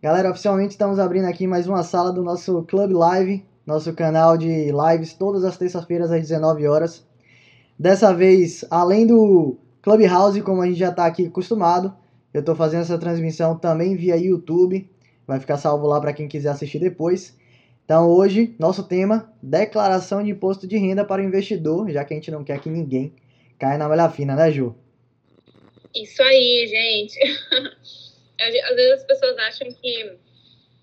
Galera, oficialmente estamos abrindo aqui mais uma sala do nosso Club Live, nosso canal de lives todas as terças-feiras às 19 horas. Dessa vez, além do Clubhouse, como a gente já está aqui acostumado, eu estou fazendo essa transmissão também via YouTube. Vai ficar salvo lá para quem quiser assistir depois. Então hoje, nosso tema, declaração de imposto de renda para o investidor, já que a gente não quer que ninguém caia na malha fina, né, Ju? Isso aí, gente. às vezes as pessoas acham que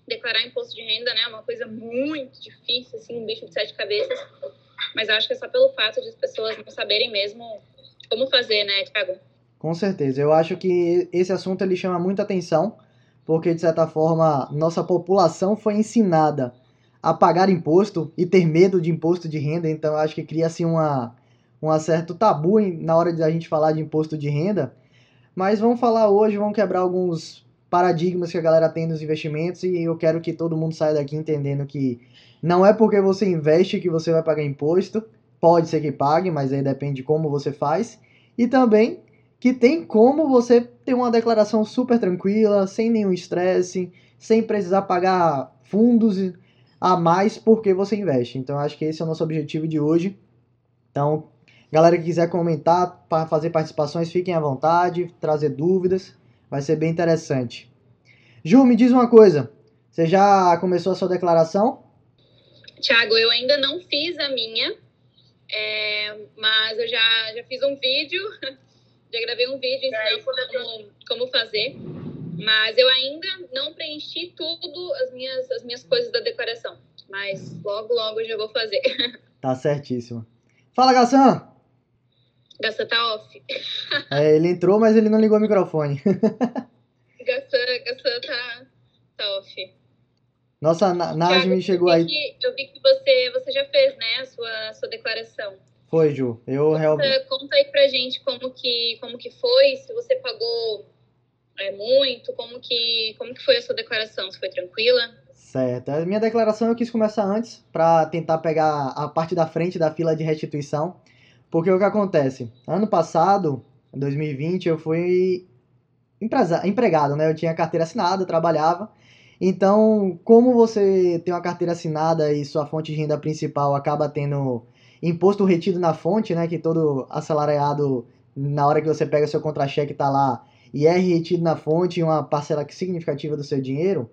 declarar imposto de renda né, é uma coisa muito difícil, assim, um bicho de sete cabeças. Mas acho que é só pelo fato de as pessoas não saberem mesmo como fazer, né, Thiago? Com certeza. Eu acho que esse assunto ele chama muita atenção, porque de certa forma nossa população foi ensinada a pagar imposto e ter medo de imposto de renda, então acho que cria assim uma um certo tabu na hora de a gente falar de imposto de renda. Mas vamos falar hoje, vamos quebrar alguns paradigmas que a galera tem nos investimentos e eu quero que todo mundo saia daqui entendendo que não é porque você investe que você vai pagar imposto, pode ser que pague, mas aí depende de como você faz, e também que tem como você ter uma declaração super tranquila, sem nenhum estresse, sem precisar pagar fundos a mais porque você investe. Então acho que esse é o nosso objetivo de hoje. Então, galera que quiser comentar, fazer participações, fiquem à vontade, trazer dúvidas. Vai ser bem interessante. Ju, me diz uma coisa. Você já começou a sua declaração? Tiago, eu ainda não fiz a minha, é, mas eu já, já fiz um vídeo, já gravei um vídeo ensinando como, como fazer, mas eu ainda não preenchi tudo as minhas, as minhas coisas da declaração, mas logo, logo eu já vou fazer. Tá certíssimo. Fala, Gassan! Gassan tá off. É, ele entrou, mas ele não ligou o microfone. Gassan, Gassan tá, tá off. Nossa, Najmi chegou aí. Que, eu vi que você, você já fez, né, a sua, sua declaração. Foi, Ju. Eu conta, realmente. Conta aí pra gente como que, como que foi, se você pagou é, muito, como que, como que foi a sua declaração? Se foi tranquila? Certo. A minha declaração eu quis começar antes para tentar pegar a parte da frente da fila de restituição. Porque o que acontece? Ano passado, em 2020, eu fui empresa, empregado, né? Eu tinha carteira assinada, trabalhava. Então, como você tem uma carteira assinada e sua fonte de renda principal acaba tendo imposto retido na fonte, né? Que todo assalariado, na hora que você pega seu contra-cheque, tá lá, e é retido na fonte uma parcela significativa do seu dinheiro,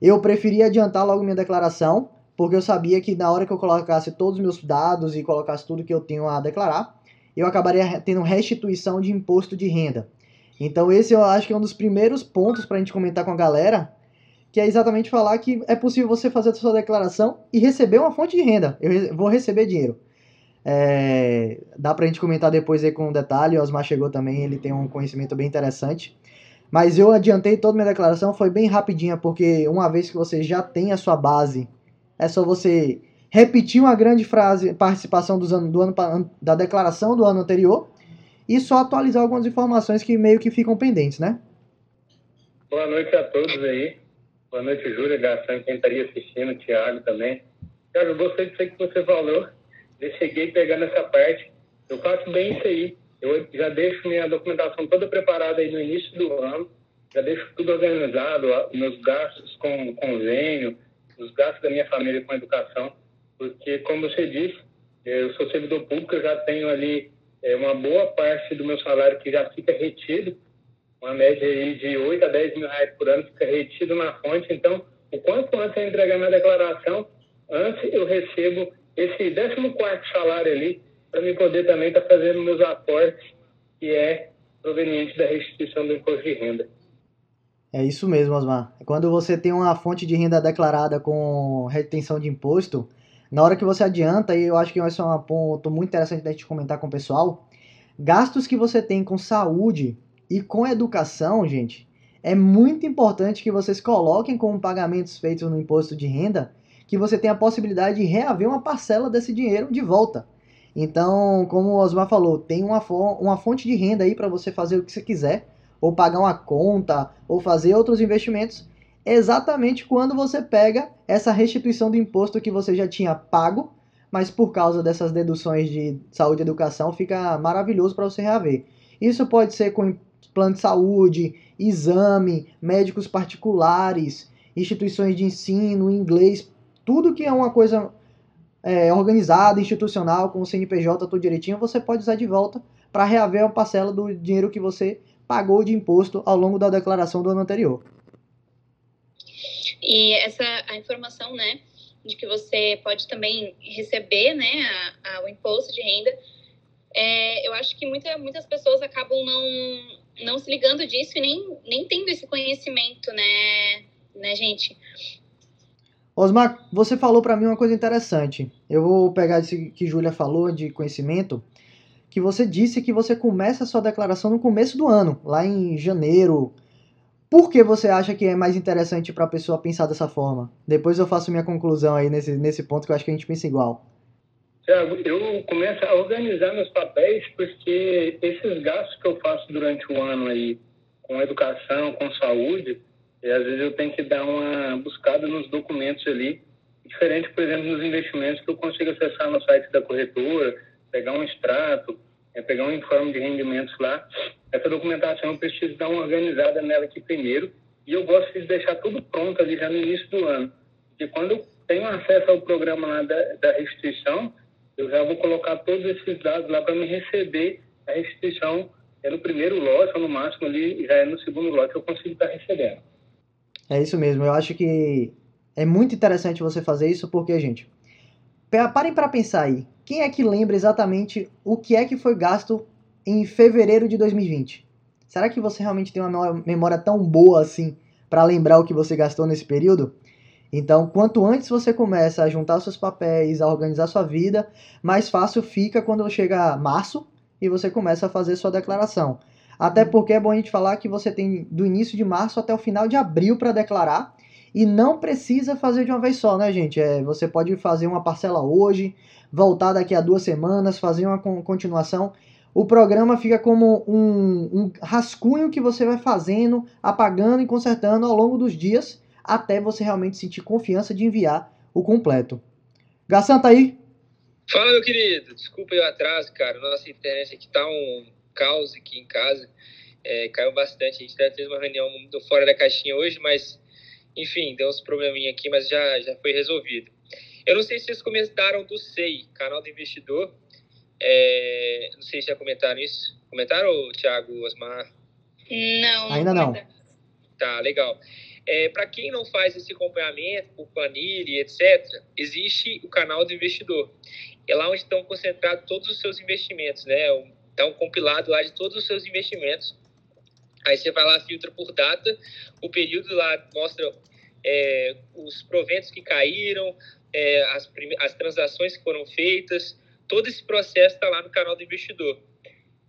eu preferi adiantar logo minha declaração porque eu sabia que na hora que eu colocasse todos os meus dados e colocasse tudo que eu tenho a declarar, eu acabaria tendo restituição de imposto de renda. Então esse eu acho que é um dos primeiros pontos para a gente comentar com a galera, que é exatamente falar que é possível você fazer a sua declaração e receber uma fonte de renda. Eu vou receber dinheiro. É, dá para a gente comentar depois aí com detalhe, o Osmar chegou também, ele tem um conhecimento bem interessante. Mas eu adiantei toda minha declaração, foi bem rapidinha, porque uma vez que você já tem a sua base é só você repetir uma grande frase, participação dos do ano, da declaração do ano anterior e só atualizar algumas informações que meio que ficam pendentes, né? Boa noite a todos aí. Boa noite, Júlia, Gastão, quem estaria assistindo, Thiago também. Thiago, eu gostei disso que você falou. Eu cheguei pegando essa parte. Eu faço bem isso aí. Eu já deixo minha documentação toda preparada aí no início do ano. Já deixo tudo organizado, meus gastos com convênio, os gastos da minha família com educação, porque, como você disse, eu sou servidor público, eu já tenho ali é, uma boa parte do meu salário que já fica retido, uma média aí de 8 a 10 mil reais por ano fica retido na fonte. Então, o quanto antes eu entregar minha declaração, antes eu recebo esse 14 salário ali, para me poder também estar tá fazendo meus aportes, que é proveniente da restituição do imposto de renda. É isso mesmo, Osmar. Quando você tem uma fonte de renda declarada com retenção de imposto, na hora que você adianta, e eu acho que esse é um ponto muito interessante da gente comentar com o pessoal, gastos que você tem com saúde e com educação, gente, é muito importante que vocês coloquem como pagamentos feitos no imposto de renda, que você tenha a possibilidade de reaver uma parcela desse dinheiro de volta. Então, como o Osmar falou, tem uma fonte de renda aí para você fazer o que você quiser ou pagar uma conta, ou fazer outros investimentos, exatamente quando você pega essa restituição do imposto que você já tinha pago, mas por causa dessas deduções de saúde e educação fica maravilhoso para você reaver. Isso pode ser com plano de saúde, exame, médicos particulares, instituições de ensino, inglês, tudo que é uma coisa é, organizada, institucional, com o CNPJ tudo direitinho, você pode usar de volta para reaver a parcela do dinheiro que você pagou de imposto ao longo da declaração do ano anterior. E essa a informação, né, de que você pode também receber, né, a, a, o imposto de renda, é, eu acho que muita, muitas pessoas acabam não, não se ligando disso e nem, nem tendo esse conhecimento, né, né, gente? Osmar, você falou para mim uma coisa interessante. Eu vou pegar isso que Júlia falou de conhecimento, que você disse que você começa a sua declaração no começo do ano, lá em janeiro. Por que você acha que é mais interessante para a pessoa pensar dessa forma? Depois eu faço minha conclusão aí nesse, nesse ponto que eu acho que a gente pensa igual. Eu começo a organizar meus papéis porque esses gastos que eu faço durante o ano aí, com educação, com saúde, e às vezes eu tenho que dar uma buscada nos documentos ali, diferente, por exemplo, nos investimentos que eu consigo acessar no site da corretora, pegar um extrato, é, pegar um informe de rendimentos lá. Essa documentação eu preciso dar uma organizada nela aqui primeiro e eu gosto de deixar tudo pronto ali já no início do ano. Porque quando eu tenho acesso ao programa lá da, da restituição, eu já vou colocar todos esses dados lá para me receber a restituição é no primeiro lote, ou no máximo ali, já é no segundo lote que eu consigo estar recebendo. É isso mesmo, eu acho que é muito interessante você fazer isso porque, gente, parem para pensar aí, quem é que lembra exatamente o que é que foi gasto em fevereiro de 2020? Será que você realmente tem uma memória tão boa assim para lembrar o que você gastou nesse período? Então, quanto antes você começa a juntar seus papéis, a organizar sua vida, mais fácil fica quando chega março e você começa a fazer sua declaração. Até porque é bom a gente falar que você tem do início de março até o final de abril para declarar e não precisa fazer de uma vez só, né, gente? É, você pode fazer uma parcela hoje, voltar daqui a duas semanas, fazer uma continuação. O programa fica como um, um rascunho que você vai fazendo, apagando e consertando ao longo dos dias até você realmente sentir confiança de enviar o completo. Gassan, tá aí? Fala, meu querido. Desculpa o atraso, cara. Nossa internet aqui tá um caos aqui em casa. É, caiu bastante. A gente até fez uma reunião do fora da caixinha hoje, mas enfim, deu uns probleminha aqui, mas já, já foi resolvido. Eu não sei se vocês comentaram do SEI, canal do investidor. É, não sei se já comentaram isso. Comentaram, Thiago, Osmar? Não. Ainda não. Tá, legal. É, Para quem não faz esse acompanhamento por planilha, etc., existe o canal do investidor. É lá onde estão concentrados todos os seus investimentos, né? Está um compilado lá de todos os seus investimentos. Aí você vai lá, filtra por data, o período lá mostra é, os proventos que caíram, é, as, as transações que foram feitas, todo esse processo está lá no canal do investidor.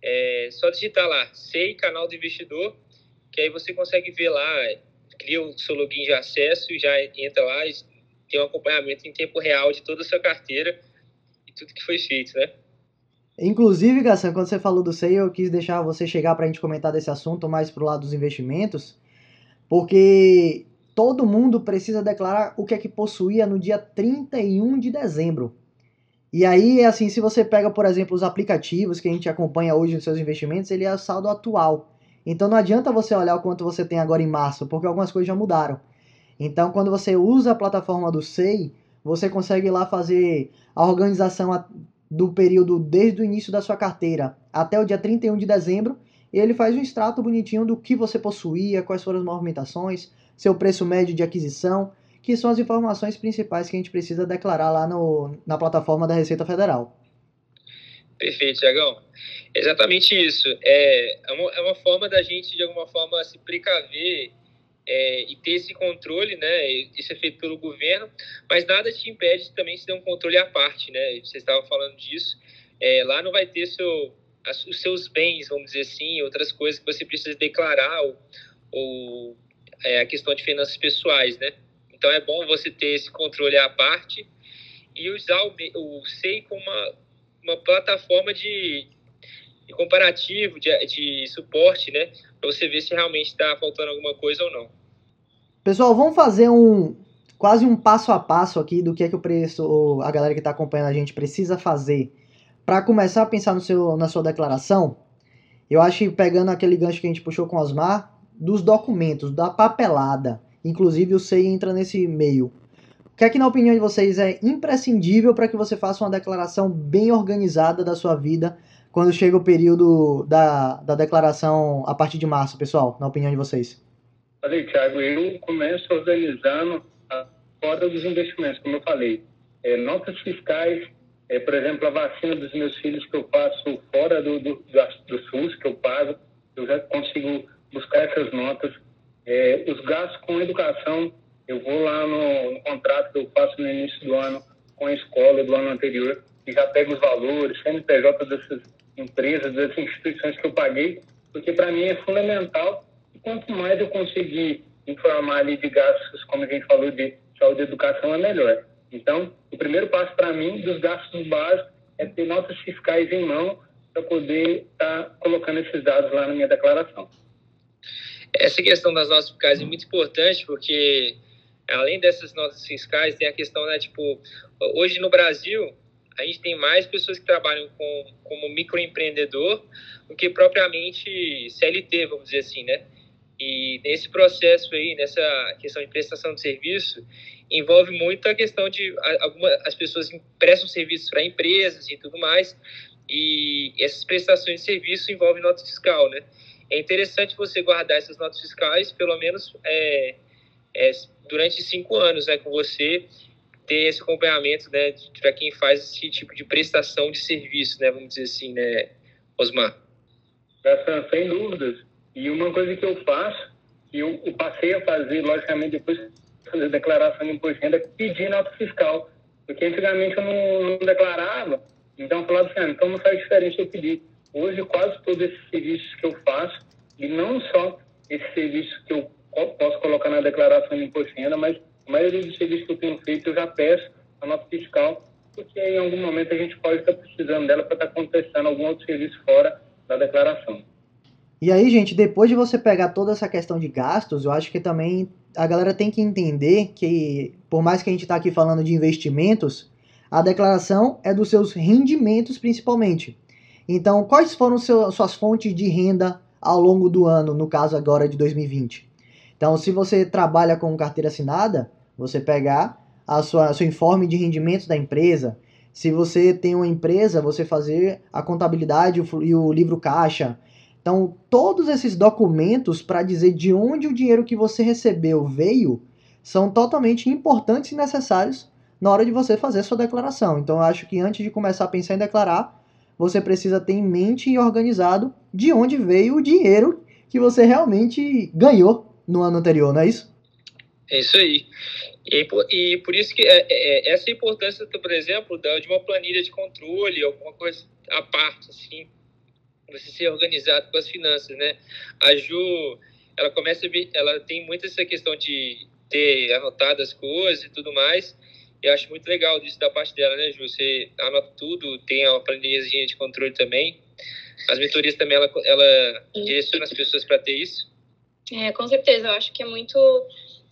É só digitar lá, SEI, canal do investidor, que aí você consegue ver lá cria o seu login de acesso e já entra lá e tem um acompanhamento em tempo real de toda a sua carteira e tudo que foi feito, né? Inclusive, Gassan, quando você falou do SEI, eu quis deixar você chegar para a gente comentar desse assunto mais pro lado dos investimentos, porque todo mundo precisa declarar o que é que possuía no dia 31 de dezembro. E aí, assim, se você pega, por exemplo, os aplicativos que a gente acompanha hoje nos seus investimentos, ele é o saldo atual. Então não adianta você olhar o quanto você tem agora em março, porque algumas coisas já mudaram. Então quando você usa a plataforma do SEI, você consegue lá fazer a organização do período desde o início da sua carteira até o dia 31 de dezembro, e ele faz um extrato bonitinho do que você possuía, quais foram as movimentações, seu preço médio de aquisição, que são as informações principais que a gente precisa declarar lá no, na plataforma da Receita Federal. Perfeito, Tiagão. Exatamente isso. É, é, uma, é uma forma da gente, de alguma forma, se precaver é, e ter esse controle, né? Isso é feito pelo governo, mas nada te impede de também se ter um controle à parte, né? Vocês estavam falando disso. É, lá não vai ter seu, as, os seus bens, vamos dizer assim, outras coisas que você precisa declarar, ou, ou é, a questão de finanças pessoais, né? Então é bom você ter esse controle à parte e usar o, o SEI como uma, uma plataforma de, de comparativo, de, de suporte, né? Para você ver se realmente está faltando alguma coisa ou não. Pessoal, vamos fazer um quase um passo a passo aqui do que é que o preço, a galera que está acompanhando a gente precisa fazer para começar a pensar no seu, na sua declaração. Eu acho que pegando aquele gancho que a gente puxou com Osmar, dos documentos, da papelada, inclusive o SEI entra nesse meio. O que é que, na opinião de vocês, é imprescindível para que você faça uma declaração bem organizada da sua vida quando chega o período da, da declaração a partir de março, pessoal, na opinião de vocês? Falei, Thiago, eu começo organizando a fora dos investimentos, como eu falei. É, notas fiscais, é, por exemplo, a vacina dos meus filhos que eu faço fora do, do, do SUS, que eu pago, eu já consigo buscar essas notas. É, os gastos com educação, eu vou lá no, no, contrato que eu faço no início do ano com a escola do ano anterior e já pego os valores, CNPJ dessas empresas, dessas instituições que eu paguei, porque para mim é fundamental. Quanto mais eu conseguir informar ali de gastos, como a gente falou, de saúde e educação, é melhor. Então, o primeiro passo para mim dos gastos básicos é ter notas fiscais em mão para poder estar tá colocando esses dados lá na minha declaração. Essa questão das notas fiscais é muito importante porque além dessas notas fiscais tem a questão né tipo hoje no Brasil a gente tem mais pessoas que trabalham com, como microempreendedor do que propriamente CLT vamos dizer assim né e nesse processo aí nessa questão de prestação de serviço envolve muito a questão de algumas as pessoas prestam serviços para empresas e tudo mais e essas prestações de serviço envolvem nota fiscal, né? É interessante você guardar essas notas fiscais, pelo menos é, é, durante cinco anos, né, com você ter esse acompanhamento, né, para quem faz esse tipo de prestação de serviço, né, vamos dizer assim, né, Osmar? Sem dúvidas. E uma coisa que eu faço, que eu, passei a fazer, logicamente, depois fazer declaração de imposto de renda, pedir nota fiscal. Porque antigamente eu não, não declarava, então eu falava assim, ah, então não faz diferença eu pedir. Hoje, quase todos esses serviços que eu faço, e não só esses serviços que eu posso colocar na declaração de imposto de renda, mas a maioria dos serviços que eu tenho feito, eu já peço a nota fiscal, porque em algum momento a gente pode estar precisando dela para estar acontecendo algum outro serviço fora da declaração. E aí, gente, depois de você pegar toda essa questão de gastos, eu acho que também a galera tem que entender que, por mais que a gente está aqui falando de investimentos, a declaração é dos seus rendimentos principalmente. Então, quais foram seu, suas fontes de renda ao longo do ano, no caso agora de 2020? Então, se você trabalha com carteira assinada, você pegar a sua seu informe de rendimentos da empresa. Se você tem uma empresa, você fazer a contabilidade e o livro caixa. Então, todos esses documentos para dizer de onde o dinheiro que você recebeu veio são totalmente importantes e necessários na hora de você fazer sua declaração. Então, eu acho que antes de começar a pensar em declarar, você precisa ter em mente e organizado de onde veio o dinheiro que você realmente ganhou no ano anterior, não é isso? É isso aí. E, e por isso que é, é, é essa importância, por exemplo, de uma planilha de controle, alguma coisa à parte, assim, você ser organizado com as finanças, né? A Ju, ela começa ela tem muito essa questão de ter anotado as coisas e tudo mais. Eu acho muito legal disso da parte dela, né, Ju? Você anota tudo, tem uma planilhazinha de controle também. As mentorias também, ela, ela direciona as pessoas para ter isso. É, com certeza. Eu acho que é muito,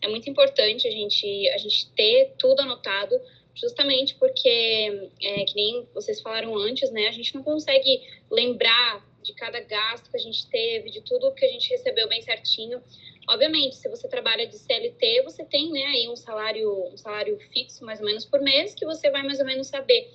é muito importante a gente, a gente ter tudo anotado, justamente porque, é, que nem vocês falaram antes, né? A gente não consegue lembrar de cada gasto que a gente teve, de tudo que a gente recebeu bem certinho. Obviamente, se você trabalha de CLT, você tem, né, aí um salário, um salário fixo mais ou menos por mês que você vai mais ou menos saber.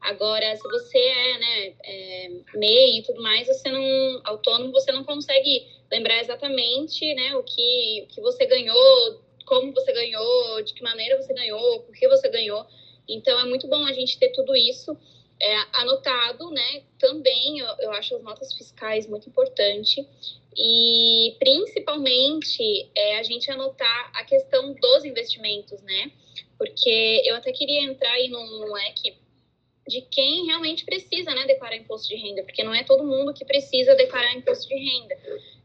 Agora, se você é, né, é, MEI e tudo mais, você não autônomo, você não consegue lembrar exatamente, né, o que, o que você ganhou, como você ganhou, de que maneira você ganhou, por que você ganhou. Então, é muito bom a gente ter tudo isso é, anotado, né? Também eu, eu acho as notas fiscais muito importante e principalmente é, a gente anotar a questão dos investimentos, né? Porque eu até queria entrar aí num leque de quem realmente precisa, né, declarar imposto de renda, porque não é todo mundo que precisa declarar imposto de renda,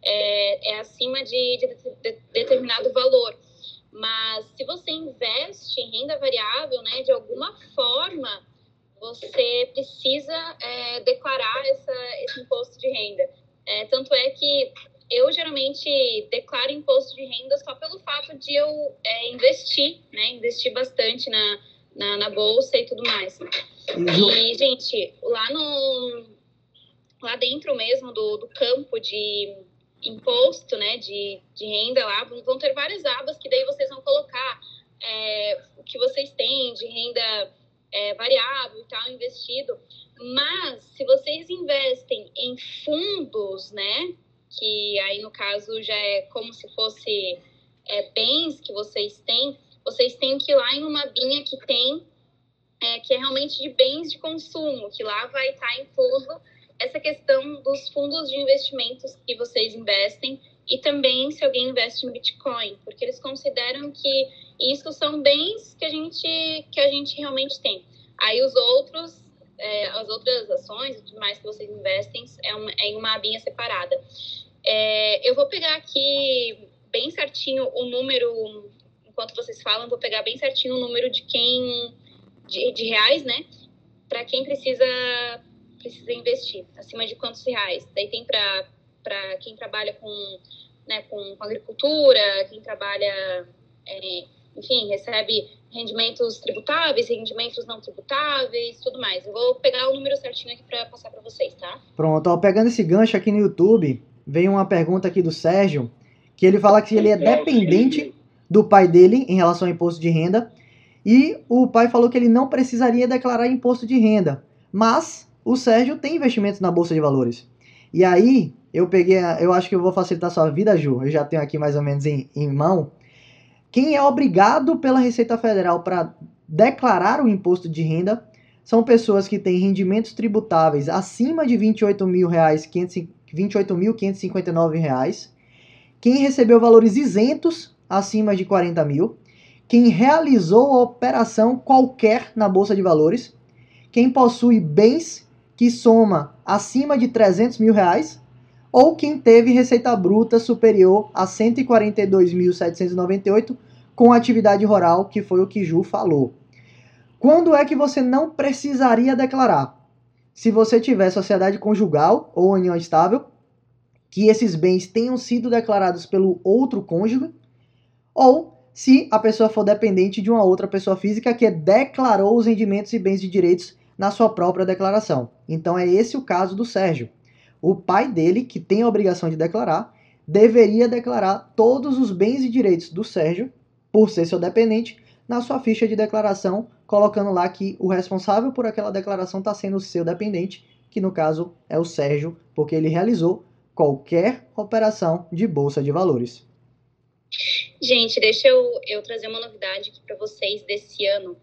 é, é acima de, de, de determinado valor. Mas se você investe em renda variável, né, de alguma forma, você precisa é, declarar essa, esse imposto de renda. É, tanto é que eu geralmente declaro imposto de renda só pelo fato de eu é, investir, né, investir bastante na, na, na, bolsa e tudo mais. E, gente, lá no lá dentro mesmo do, do campo de imposto, né, de, de renda lá, vão ter várias abas que daí vocês vão colocar é, o que vocês têm de renda é, variável e tal, investido. Mas, se vocês investem em fundos, né, que aí no caso já é como se fosse é, bens que vocês têm, vocês têm que ir lá em uma binha que tem, é, que é realmente de bens de consumo, que lá vai estar incluso essa questão dos fundos de investimentos que vocês investem e também se alguém investe em Bitcoin, porque eles consideram que isso são bens que a gente, que a gente realmente tem. Aí os outros, é, as outras ações e tudo mais que vocês investem é, é em uma abinha separada. É, eu vou pegar aqui bem certinho o número, enquanto vocês falam, vou pegar bem certinho o número de quem, de, de reais, né? Para quem precisa, precisa investir, acima de quantos reais. Daí tem para quem trabalha com, né, com, com agricultura, quem trabalha, é, enfim, recebe rendimentos tributáveis, rendimentos não tributáveis, tudo mais. Eu vou pegar o número certinho aqui para passar para vocês, tá? Pronto, ó, pegando esse gancho aqui no YouTube, veio uma pergunta aqui do Sérgio, que ele fala que ele é dependente do pai dele em relação ao imposto de renda, e o pai falou que ele não precisaria declarar imposto de renda, mas o Sérgio tem investimentos na bolsa de valores. E aí, eu peguei, eu acho que eu vou facilitar sua vida, Ju. Eu já tenho aqui mais ou menos em, em mão quem é obrigado pela Receita Federal para declarar o imposto de renda são pessoas que têm rendimentos tributáveis acima de R$ 28.559. Quem recebeu valores isentos acima de 40 mil. Quem realizou operação qualquer na Bolsa de Valores. Quem possui bens que soma acima de 300 mil reais ou quem teve receita bruta superior a 142.798 com atividade rural, que foi o que Ju falou. Quando é que você não precisaria declarar? Se você tiver sociedade conjugal ou união estável, que esses bens tenham sido declarados pelo outro cônjuge, ou se a pessoa for dependente de uma outra pessoa física que declarou os rendimentos e bens de direitos na sua própria declaração. Então é esse o caso do Sérgio o pai dele, que tem a obrigação de declarar, deveria declarar todos os bens e direitos do Sérgio, por ser seu dependente, na sua ficha de declaração, colocando lá que o responsável por aquela declaração está sendo seu dependente, que no caso é o Sérgio, porque ele realizou qualquer operação de bolsa de valores. Gente, deixa eu, eu trazer uma novidade aqui para vocês desse ano.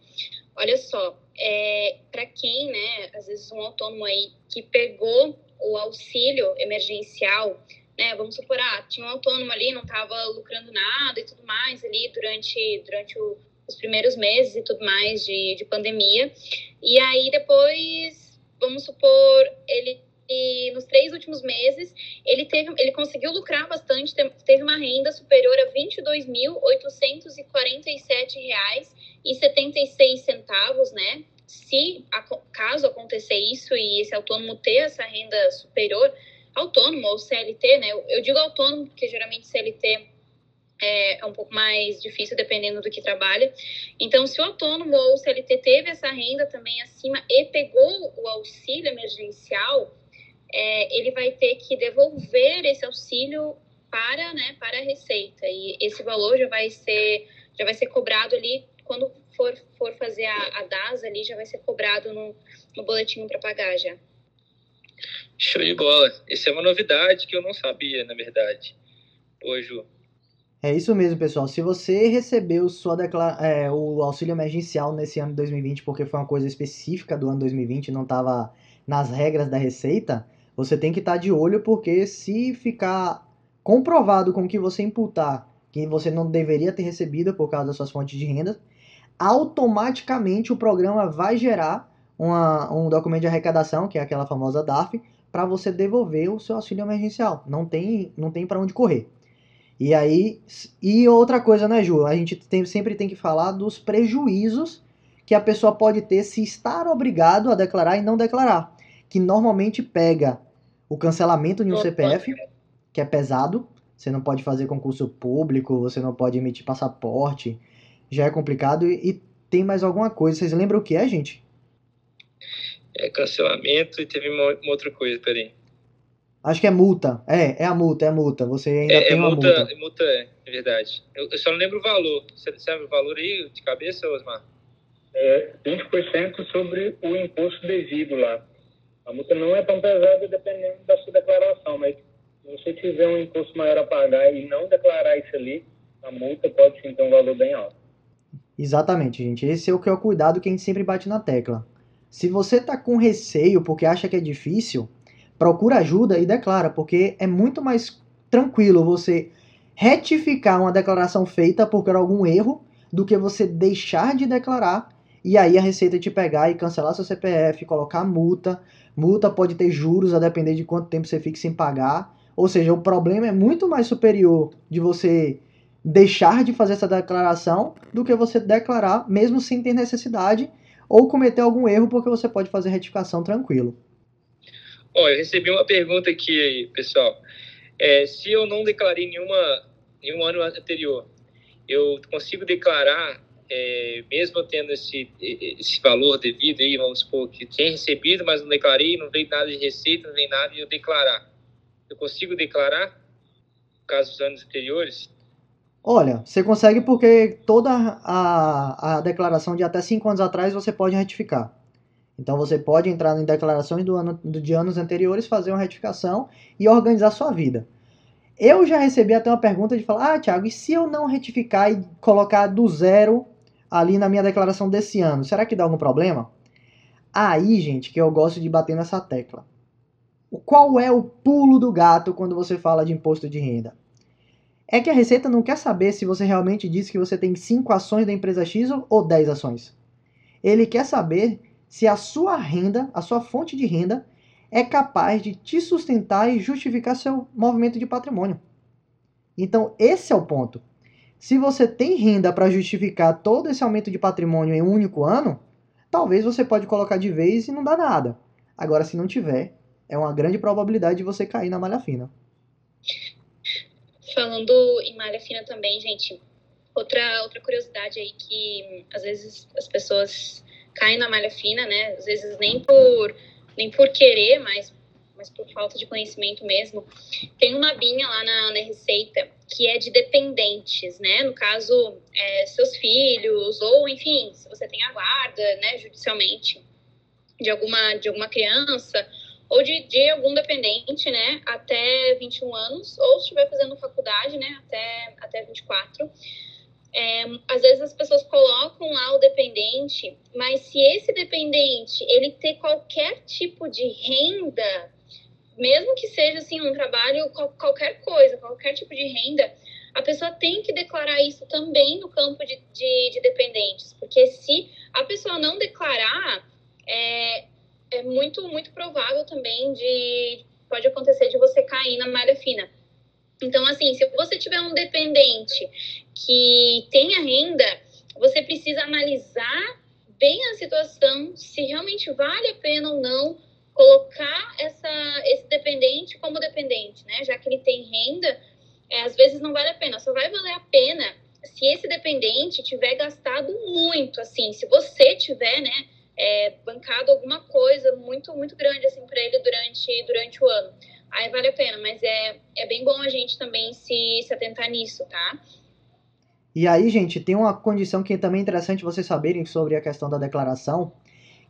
Olha só, é, para quem, né, às vezes um autônomo aí que pegou o auxílio emergencial, né? Vamos supor, ah, tinha um autônomo ali, não estava lucrando nada e tudo mais ali durante, durante o, os primeiros meses e tudo mais de, de pandemia. E aí depois, vamos supor, ele e nos três últimos meses ele teve ele conseguiu lucrar bastante teve uma renda superior a R$ 22.847,76 né se caso acontecer isso e esse autônomo ter essa renda superior, autônomo ou CLT, né? Eu digo autônomo porque geralmente CLT é, é um pouco mais difícil dependendo do que trabalha. Então, se o autônomo ou o CLT teve essa renda também acima e pegou o auxílio emergencial, é, ele vai ter que devolver esse auxílio para, né, para a receita e esse valor já vai ser já vai ser cobrado ali quando for, for fazer a, a DAS ali, já vai ser cobrado no, no boletim para pagar já. Show de bola. Isso é uma novidade que eu não sabia, na verdade. Oi, Ju. É isso mesmo, pessoal. Se você recebeu sua declara... É, o auxílio emergencial nesse ano de 2020, porque foi uma coisa específica do ano 2020, não estava nas regras da Receita, você tem que estar tá de olho, porque se ficar comprovado com que você imputar que você não deveria ter recebido por causa das suas fontes de renda, automaticamente o programa vai gerar uma, um documento de arrecadação, que é aquela famosa DARF, para você devolver o seu auxílio emergencial. Não tem, não tem para onde correr. E aí, e outra coisa, né, Ju? A gente tem, sempre tem que falar dos prejuízos que a pessoa pode ter se estar obrigado a declarar e não declarar. Que normalmente pega o cancelamento de um CPF, que é pesado. Você não pode fazer concurso público, você não pode emitir passaporte, já é complicado. E, e tem mais alguma coisa. Vocês lembram o que é, gente? É cancelamento e teve uma, uma outra coisa, peraí. Acho que é multa. É, é a multa, é a multa. Você ainda É, tem é uma multa, multa. é multa, é, é verdade. Eu, eu só não lembro o valor. Você sabe o valor aí de cabeça, Osmar? É 20% sobre o imposto devido lá. A multa não é tão pesada dependendo da sua declaração, mas se você tiver um imposto maior a pagar e não declarar isso ali, a multa pode sim ter um valor bem alto. Exatamente, gente. Esse é o que é o cuidado que a gente sempre bate na tecla. Se você tá com receio porque acha que é difícil, procura ajuda e declara, porque é muito mais tranquilo você retificar uma declaração feita por algum erro do que você deixar de declarar e aí a Receita te pegar e cancelar seu CPF, colocar multa. Multa pode ter juros a depender de quanto tempo você fique sem pagar. Ou seja, o problema é muito mais superior de você deixar de fazer essa declaração do que você declarar mesmo sem ter necessidade ou cometer algum erro porque você pode fazer retificação tranquilo. Ó, eu recebi uma pergunta aqui, pessoal. É, se eu não declarei nenhuma, nenhum ano anterior, eu consigo declarar, é, mesmo tendo esse, esse valor devido aí, vamos supor que tinha recebido, mas não declarei, não veio nada de receita, não veio nada, e eu declarar. Eu consigo declarar, caso dos anos anteriores? Olha, você consegue porque toda a, a declaração de até 5 anos atrás você pode retificar. Então você pode entrar em declarações do ano, de anos anteriores, fazer uma retificação e organizar sua vida. Eu já recebi até uma pergunta de falar, ah, Thiago, e se eu não retificar e colocar do zero ali na minha declaração desse ano, será que dá algum problema? Aí, gente, que eu gosto de bater nessa tecla. Qual é o pulo do gato quando você fala de imposto de renda? É que a Receita não quer saber se você realmente disse que você tem 5 ações da empresa X ou 10 ações. Ele quer saber se a sua renda, a sua fonte de renda, é capaz de te sustentar e justificar seu movimento de patrimônio. Então, esse é o ponto. Se você tem renda para justificar todo esse aumento de patrimônio em um único ano, talvez você pode colocar de vez e não dá nada. Agora, se não tiver, é uma grande probabilidade de você cair na malha fina. Falando em malha fina também, gente, outra, outra curiosidade aí que às vezes as pessoas caem na malha fina, né? Às vezes nem por, nem por querer, mas, mas por falta de conhecimento mesmo. Tem uma binha lá na, na Receita que é de dependentes, né? No caso, é, seus filhos, ou enfim, se você tem a guarda, né, judicialmente, de alguma, de alguma criança, ou de, de algum dependente, né, até 21 anos, ou se estiver fazendo faculdade, né, até, até 24. É, às vezes as pessoas colocam lá o dependente, mas se esse dependente ele ter qualquer tipo de renda, mesmo que seja assim um trabalho, qual- qualquer coisa, qualquer tipo de renda, a pessoa tem que declarar isso também no campo de, de, de dependentes, porque se a pessoa não declarar, é, é muito, muito provável também de pode acontecer de você cair na malha fina. Então, assim, se você tiver um dependente que tenha renda, você precisa analisar bem a situação, se realmente vale a pena ou não colocar essa, esse dependente como dependente, né? Já que ele tem renda, é, às vezes não vale a pena. Só vai valer a pena se esse dependente tiver gastado muito, assim, se você tiver, né, é, bancado alguma coisa muito, muito grande, assim, para ele durante, durante o ano. Aí vale a pena, mas é, é bem bom a gente também se, se atentar nisso, tá? E aí, gente, tem uma condição que também é interessante vocês saberem sobre a questão da declaração,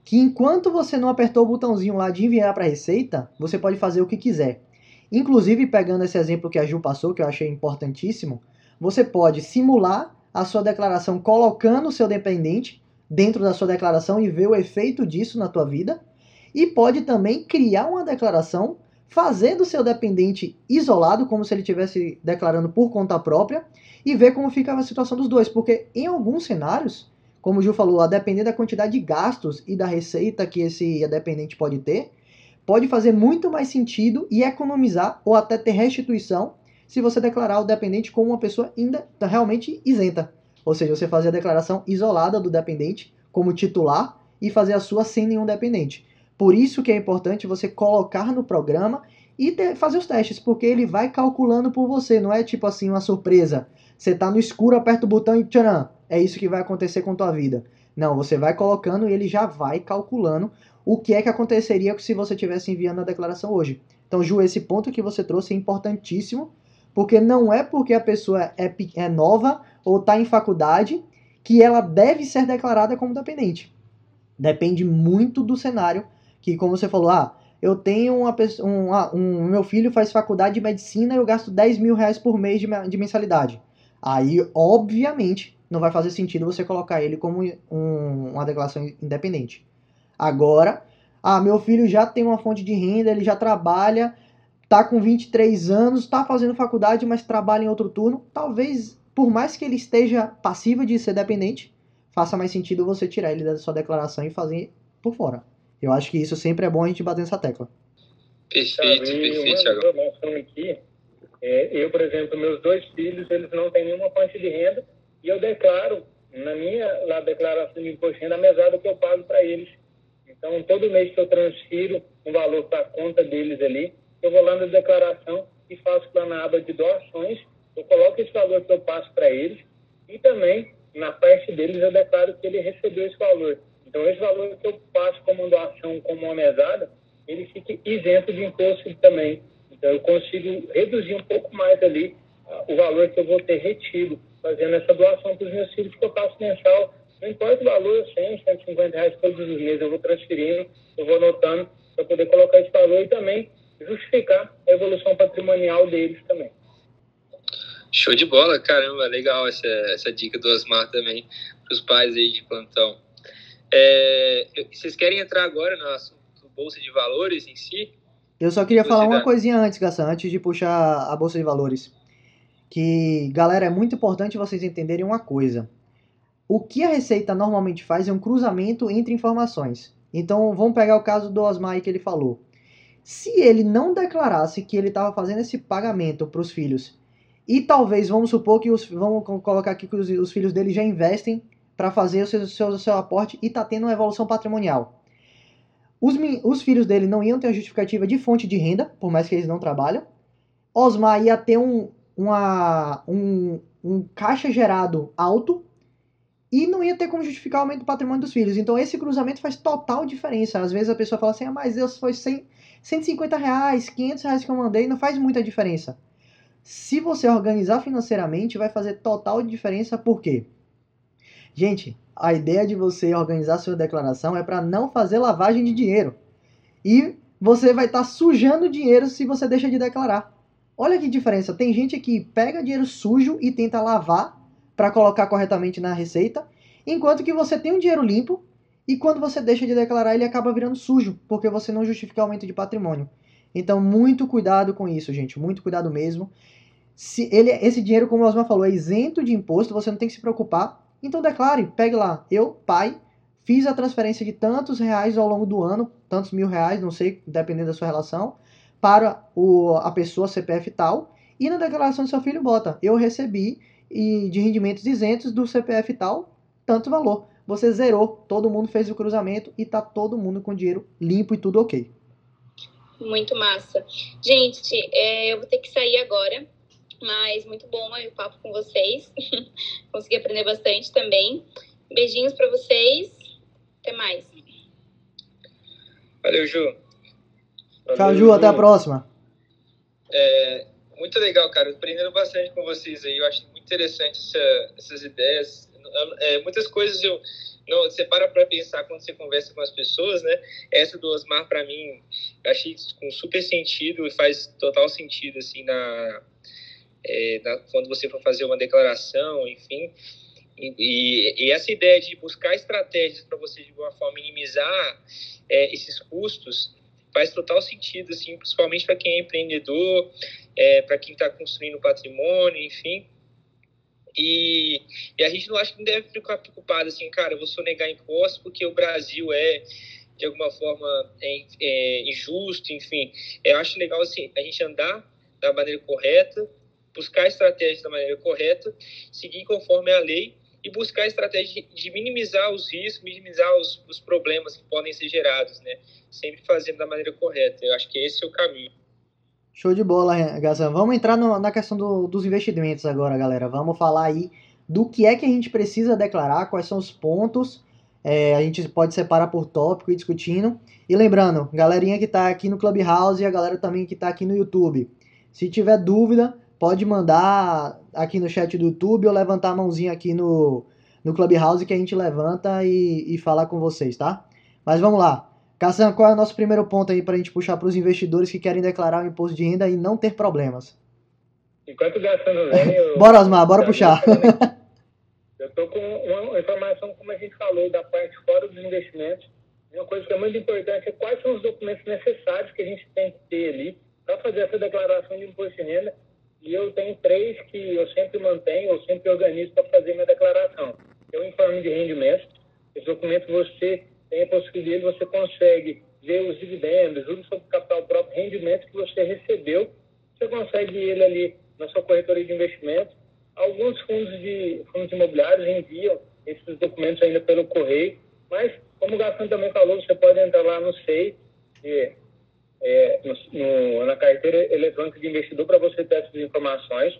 que enquanto você não apertou o botãozinho lá de enviar para a Receita, você pode fazer o que quiser. Inclusive, pegando esse exemplo que a Ju passou, que eu achei importantíssimo, você pode simular a sua declaração colocando o seu dependente dentro da sua declaração e ver o efeito disso na tua vida, e pode também criar uma declaração fazendo o seu dependente isolado, como se ele estivesse declarando por conta própria, e ver como fica a situação dos dois, porque em alguns cenários, como o Gil falou, a depender da quantidade de gastos e da receita que esse dependente pode ter, pode fazer muito mais sentido e economizar ou até ter restituição se você declarar o dependente como uma pessoa ainda realmente isenta. Ou seja, você fazer a declaração isolada do dependente como titular e fazer a sua sem nenhum dependente. Por isso que é importante você colocar no programa e ter, fazer os testes, porque ele vai calculando por você, não é tipo assim uma surpresa. Você tá no escuro, aperta o botão e tcharam, é isso que vai acontecer com tua vida. Não, você vai colocando e ele já vai calculando o que é que aconteceria se você tivesse enviando a declaração hoje. Então, Ju, esse ponto que você trouxe é importantíssimo, porque não é porque a pessoa é, é nova ou está em faculdade que ela deve ser declarada como dependente. Depende muito do cenário, que como você falou, ah, eu tenho uma pessoa, um, ah, um, meu filho faz faculdade de medicina e eu gasto 10 mil reais por mês de, de mensalidade. Aí, obviamente, não vai fazer sentido você colocar ele como um, uma declaração independente. Agora, ah, meu filho já tem uma fonte de renda, ele já trabalha, tá com 23 anos, tá fazendo faculdade, mas trabalha em outro turno. Talvez, por mais que ele esteja passivo de ser dependente, faça mais sentido você tirar ele da sua declaração e fazer por fora. Eu acho que isso sempre é bom a gente bater nessa tecla. Perfeito, perfeito, Thiago. Aqui, é, eu, por exemplo, meus dois filhos, eles não têm nenhuma fonte de renda e eu declaro na minha lá, declaração de imposto de renda a mesada que eu pago para eles. Então, todo mês que eu transfiro um valor para a conta deles ali, eu vou lá na declaração e faço lá na aba de doações, eu coloco esse valor que eu passo para eles e também, na parte deles, eu declaro que ele recebeu esse valor. Então, esse valor que eu passo como doação, como uma mesada, ele fica isento de imposto também. Então, eu consigo reduzir um pouco mais ali uh, o valor que eu vou ter retido fazendo essa doação para os meus filhos que eu faço mensal. Não importa o valor, 100, 150 reais todos os meses, eu vou transferindo, eu vou anotando para poder colocar esse valor e também justificar a evolução patrimonial deles também. Show de bola, caramba, legal essa, essa dica do Osmar também para os pais aí de plantão. É, vocês querem entrar agora no assunto Bolsa de Valores em si? Eu só queria falar uma coisinha antes, Gassan, antes de puxar a Bolsa de Valores que, galera, é muito importante vocês entenderem uma coisa. O que a Receita normalmente faz é um cruzamento entre informações. Então, vamos pegar o caso do Osmar que ele falou. Se ele não declarasse que ele estava fazendo esse pagamento para os filhos, e talvez, vamos supor que os, vamos colocar aqui que os, os filhos dele já investem para fazer o seu, seu, seu aporte e está tendo uma evolução patrimonial. Os, os filhos dele não iam ter a justificativa de fonte de renda, por mais que eles não trabalham. Osmar ia ter um, uma, um, um caixa gerado alto e não ia ter como justificar o aumento do patrimônio dos filhos. Então esse cruzamento faz total diferença. Às vezes a pessoa fala assim, ah, mas eu foi 100, 150 reais, 500 reais que eu mandei, não faz muita diferença. Se você organizar financeiramente, vai fazer total diferença, por quê? Gente, a ideia de você organizar sua declaração é para não fazer lavagem de dinheiro. E você vai estar tá sujando dinheiro se você deixa de declarar. Olha que diferença. Tem gente que pega dinheiro sujo e tenta lavar para colocar corretamente na receita, enquanto que você tem um dinheiro limpo e quando você deixa de declarar ele acaba virando sujo, porque você não justifica aumento de patrimônio. Então, muito cuidado com isso, gente. Muito cuidado mesmo. Se ele, esse dinheiro, como o Osmar falou, é isento de imposto, você não tem que se preocupar. Então declare, pegue lá. Eu, pai, fiz a transferência de tantos reais ao longo do ano, tantos mil reais, não sei, dependendo da sua relação para o, a pessoa CPF tal, e na declaração do seu filho bota, eu recebi e de rendimentos isentos do CPF tal, tanto valor. Você zerou, todo mundo fez o cruzamento e tá todo mundo com dinheiro limpo e tudo ok. Muito massa. Gente, é, eu vou ter que sair agora, mas muito bom o papo com vocês. Consegui aprender bastante também. Beijinhos para vocês. Até mais. Valeu, Ju. Tchau, Ju. Até a próxima. É, muito legal, cara. Aprendendo bastante com vocês aí. Eu acho muito interessante essa, essas ideias. É, muitas coisas eu não, você para para pensar quando você conversa com as pessoas, né? Essa do Osmar, para mim, eu achei com super sentido e faz total sentido, assim, na, é, na quando você for fazer uma declaração, enfim. E, e, e essa ideia de buscar estratégias para você, de alguma forma, minimizar é, esses custos faz total sentido, assim, principalmente para quem é empreendedor, é, para quem está construindo patrimônio, enfim. E, e, a gente não acha que não deve ficar preocupado assim, cara, eu vou sonegar impostos porque o Brasil é de alguma forma é, é injusto, enfim. Eu acho legal assim, a gente andar da maneira correta, buscar estratégias da maneira correta, seguir conforme a lei e buscar estratégia de minimizar os riscos, minimizar os, os problemas que podem ser gerados, né? Sempre fazendo da maneira correta. Eu acho que esse é o caminho. Show de bola, Gazan. Vamos entrar no, na questão do, dos investimentos agora, galera. Vamos falar aí do que é que a gente precisa declarar, quais são os pontos É, a gente pode separar por tópico e discutindo. E lembrando, galerinha que está aqui no Clubhouse e a galera também que está aqui no YouTube. Se tiver dúvida, pode mandar aqui no chat do YouTube ou levantar a mãozinha aqui no, no Clubhouse que a gente levanta e, e fala com vocês, tá? Mas vamos lá. Cassan, qual é o nosso primeiro ponto aí para a gente puxar para os investidores que querem declarar o imposto de renda e não ter problemas? Enquanto o Gassan não vem... Eu... bora, Osmar, bora puxar. Eu estou com uma informação, como a gente falou, da parte fora dos investimentos. Uma coisa que é muito importante é quais são os documentos necessários que a gente tem que ter ali para fazer essa declaração de imposto de renda. E eu tenho três que eu sempre mantenho, eu sempre organizo para fazer minha declaração. O informe de rendimento. Esse documento você tem a possibilidade, você consegue ver os dividendos, juros sobre capital próprio, rendimento que você recebeu. Você consegue ele ali na sua corretora de investimentos Alguns fundos, de, fundos imobiliários enviam esses documentos ainda pelo correio, mas, como o Gaston também falou, você pode entrar lá no SEI, é, no, na carteira eletrônica de investidor, para você ter essas informações.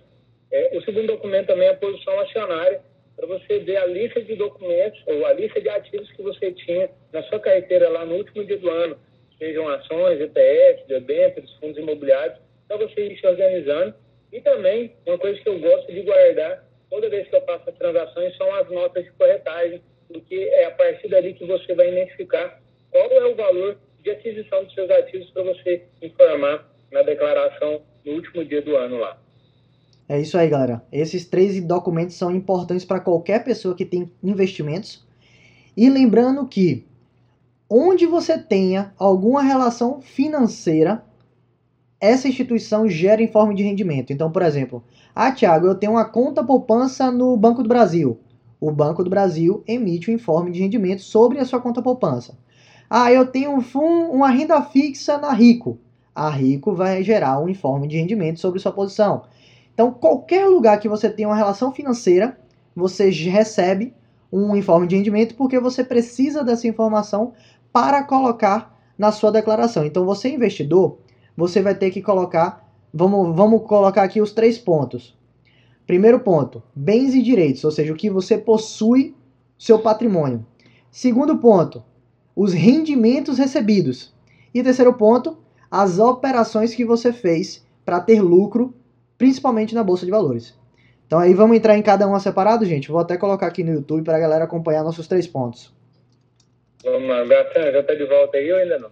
É, o segundo documento também é a posição acionária, para você ver a lista de documentos ou a lista de ativos que você tinha na sua carteira lá no último dia do ano, sejam ações, ETFs, debêntures, fundos imobiliários, para você ir se organizando e também, uma coisa que eu gosto de guardar, toda vez que eu faço transações, são as notas de corretagem, porque é a partir dali que você vai identificar qual é o valor de aquisição dos seus ativos para você informar na declaração no último dia do ano lá. É isso aí, galera. Esses três documentos são importantes para qualquer pessoa que tem investimentos. E lembrando que onde você tenha alguma relação financeira, essa instituição gera informe de rendimento. Então, por exemplo, ah, Tiago, eu tenho uma conta poupança no Banco do Brasil. O Banco do Brasil emite um informe de rendimento sobre a sua conta poupança. Ah, eu tenho um uma renda fixa na Rico. A Rico vai gerar um informe de rendimento sobre sua posição. Então, qualquer lugar que você tenha uma relação financeira, você recebe um informe de rendimento porque você precisa dessa informação para colocar na sua declaração. Então, você investidor, você vai ter que colocar, vamos, vamos colocar aqui os três pontos. Primeiro ponto, bens e direitos, ou seja, o que você possui, seu patrimônio. Segundo ponto, os rendimentos recebidos. E terceiro ponto, as operações que você fez para ter lucro, principalmente na bolsa de valores. Então aí vamos entrar em cada uma separado, gente. Vou até colocar aqui no YouTube para a galera acompanhar nossos três pontos. Vamos lá, Gatan, já está de volta aí ou ainda não?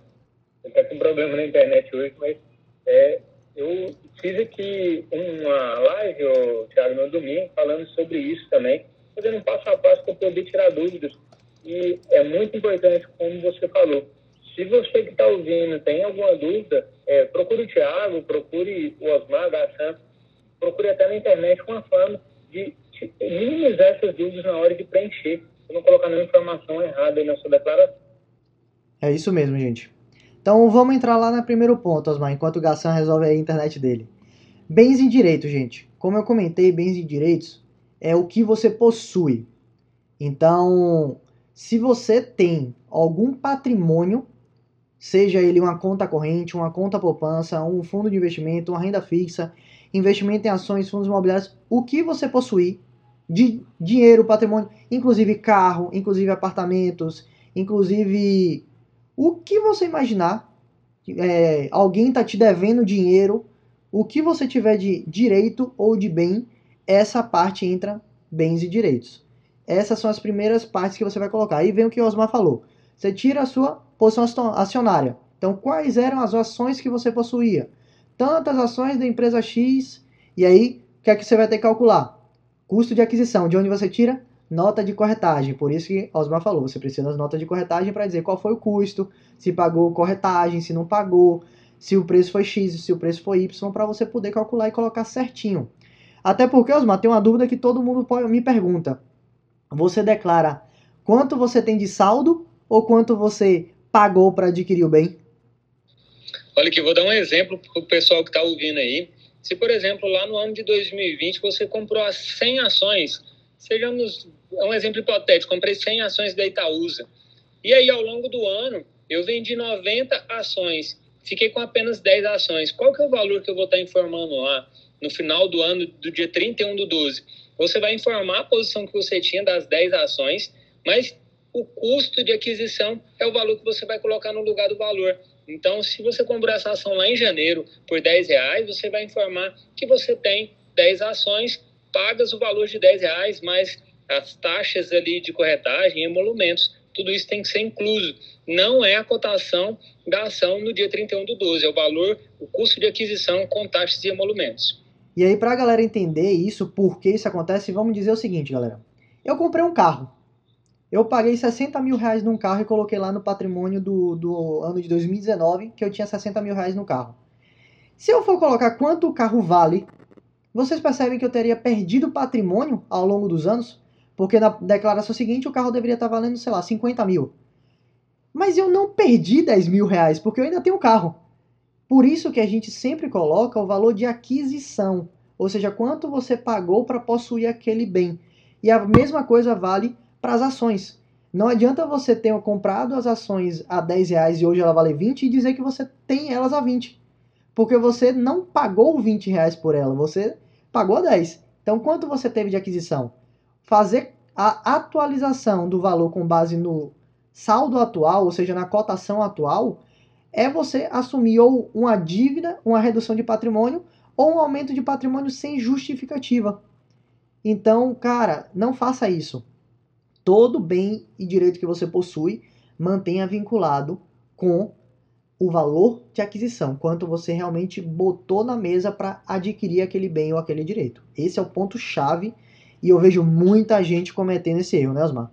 Ele está com problema na internet hoje, mas é, eu fiz aqui uma live, o Thiago, no domingo, falando sobre isso também, fazendo um passo a passo para poder tirar dúvidas. E é muito importante, como você falou. Se você que está ouvindo tem alguma dúvida, é, procure o Thiago, procure o Osmar Gassan, procure até na internet uma forma de minimizar essas dúvidas na hora de preencher, e não colocar nenhuma informação errada na sua declaração. É isso mesmo, gente. Então vamos entrar lá no primeiro ponto, Osmar, enquanto o Gassan resolve a internet dele. Bens e direitos, gente. Como eu comentei, bens e direitos é o que você possui. Então, se você tem algum patrimônio, seja ele uma conta corrente, uma conta poupança, um fundo de investimento, uma renda fixa, investimento em ações, fundos imobiliários, o que você possuir de dinheiro, patrimônio, inclusive carro, inclusive apartamentos, inclusive o que você imaginar, é, alguém está te devendo dinheiro, o que você tiver de direito ou de bem, essa parte entra bens e direitos. Essas são as primeiras partes que você vai colocar. Aí vem o que o Osmar falou. Você tira a sua posição acionária. Então, quais eram as ações que você possuía? Tantas ações da empresa X. E aí, o que é que você vai ter que calcular? Custo de aquisição. De onde você tira? nota de corretagem. Por isso que Osmar falou, você precisa das notas de corretagem para dizer qual foi o custo, se pagou corretagem, se não pagou, se o preço foi X, se o preço foi Y, para você poder calcular e colocar certinho. Até porque, Osmar, tem uma dúvida que todo mundo me pergunta. Você declara quanto você tem de saldo ou quanto você pagou para adquirir o bem? Olha aqui, vou dar um exemplo para o pessoal que está ouvindo aí. Se, por exemplo, lá no ano de 2020 você comprou as 100 ações, sejamos é um exemplo hipotético, comprei 100 ações da Itaúsa. E aí, ao longo do ano, eu vendi 90 ações, fiquei com apenas 10 ações. Qual que é o valor que eu vou estar informando lá no final do ano, do dia 31 do 12? Você vai informar a posição que você tinha das 10 ações, mas o custo de aquisição é o valor que você vai colocar no lugar do valor. Então, se você comprou essa ação lá em janeiro por 10 reais, você vai informar que você tem 10 ações, pagas o valor de 10 reais, mais as taxas ali de corretagem emolumentos. Tudo isso tem que ser incluso. Não é a cotação da ação no dia 31 do 12, é o valor, o custo de aquisição com taxas e emolumentos. E aí, para a galera entender isso, por que isso acontece, vamos dizer o seguinte, galera. Eu comprei um carro. Eu paguei 60 mil reais num carro e coloquei lá no patrimônio do, do ano de 2019 que eu tinha 60 mil reais no carro. Se eu for colocar quanto o carro vale, vocês percebem que eu teria perdido patrimônio ao longo dos anos? Porque na declaração seguinte o carro deveria estar valendo, sei lá, 50 mil. Mas eu não perdi 10 mil reais, porque eu ainda tenho o carro. Por isso que a gente sempre coloca o valor de aquisição, ou seja, quanto você pagou para possuir aquele bem. E a mesma coisa vale para as ações. Não adianta você ter comprado as ações a 10 reais e hoje ela vale 20 e dizer que você tem elas a 20. Porque você não pagou 20 reais por ela, você pagou 10. Então quanto você teve de aquisição? Fazer a atualização do valor com base no saldo atual, ou seja, na cotação atual, é você assumir ou uma dívida, uma redução de patrimônio ou um aumento de patrimônio sem justificativa. Então, cara, não faça isso todo bem e direito que você possui mantenha vinculado com o valor de aquisição, quanto você realmente botou na mesa para adquirir aquele bem ou aquele direito. Esse é o ponto chave e eu vejo muita gente cometendo esse erro, né, Osmar?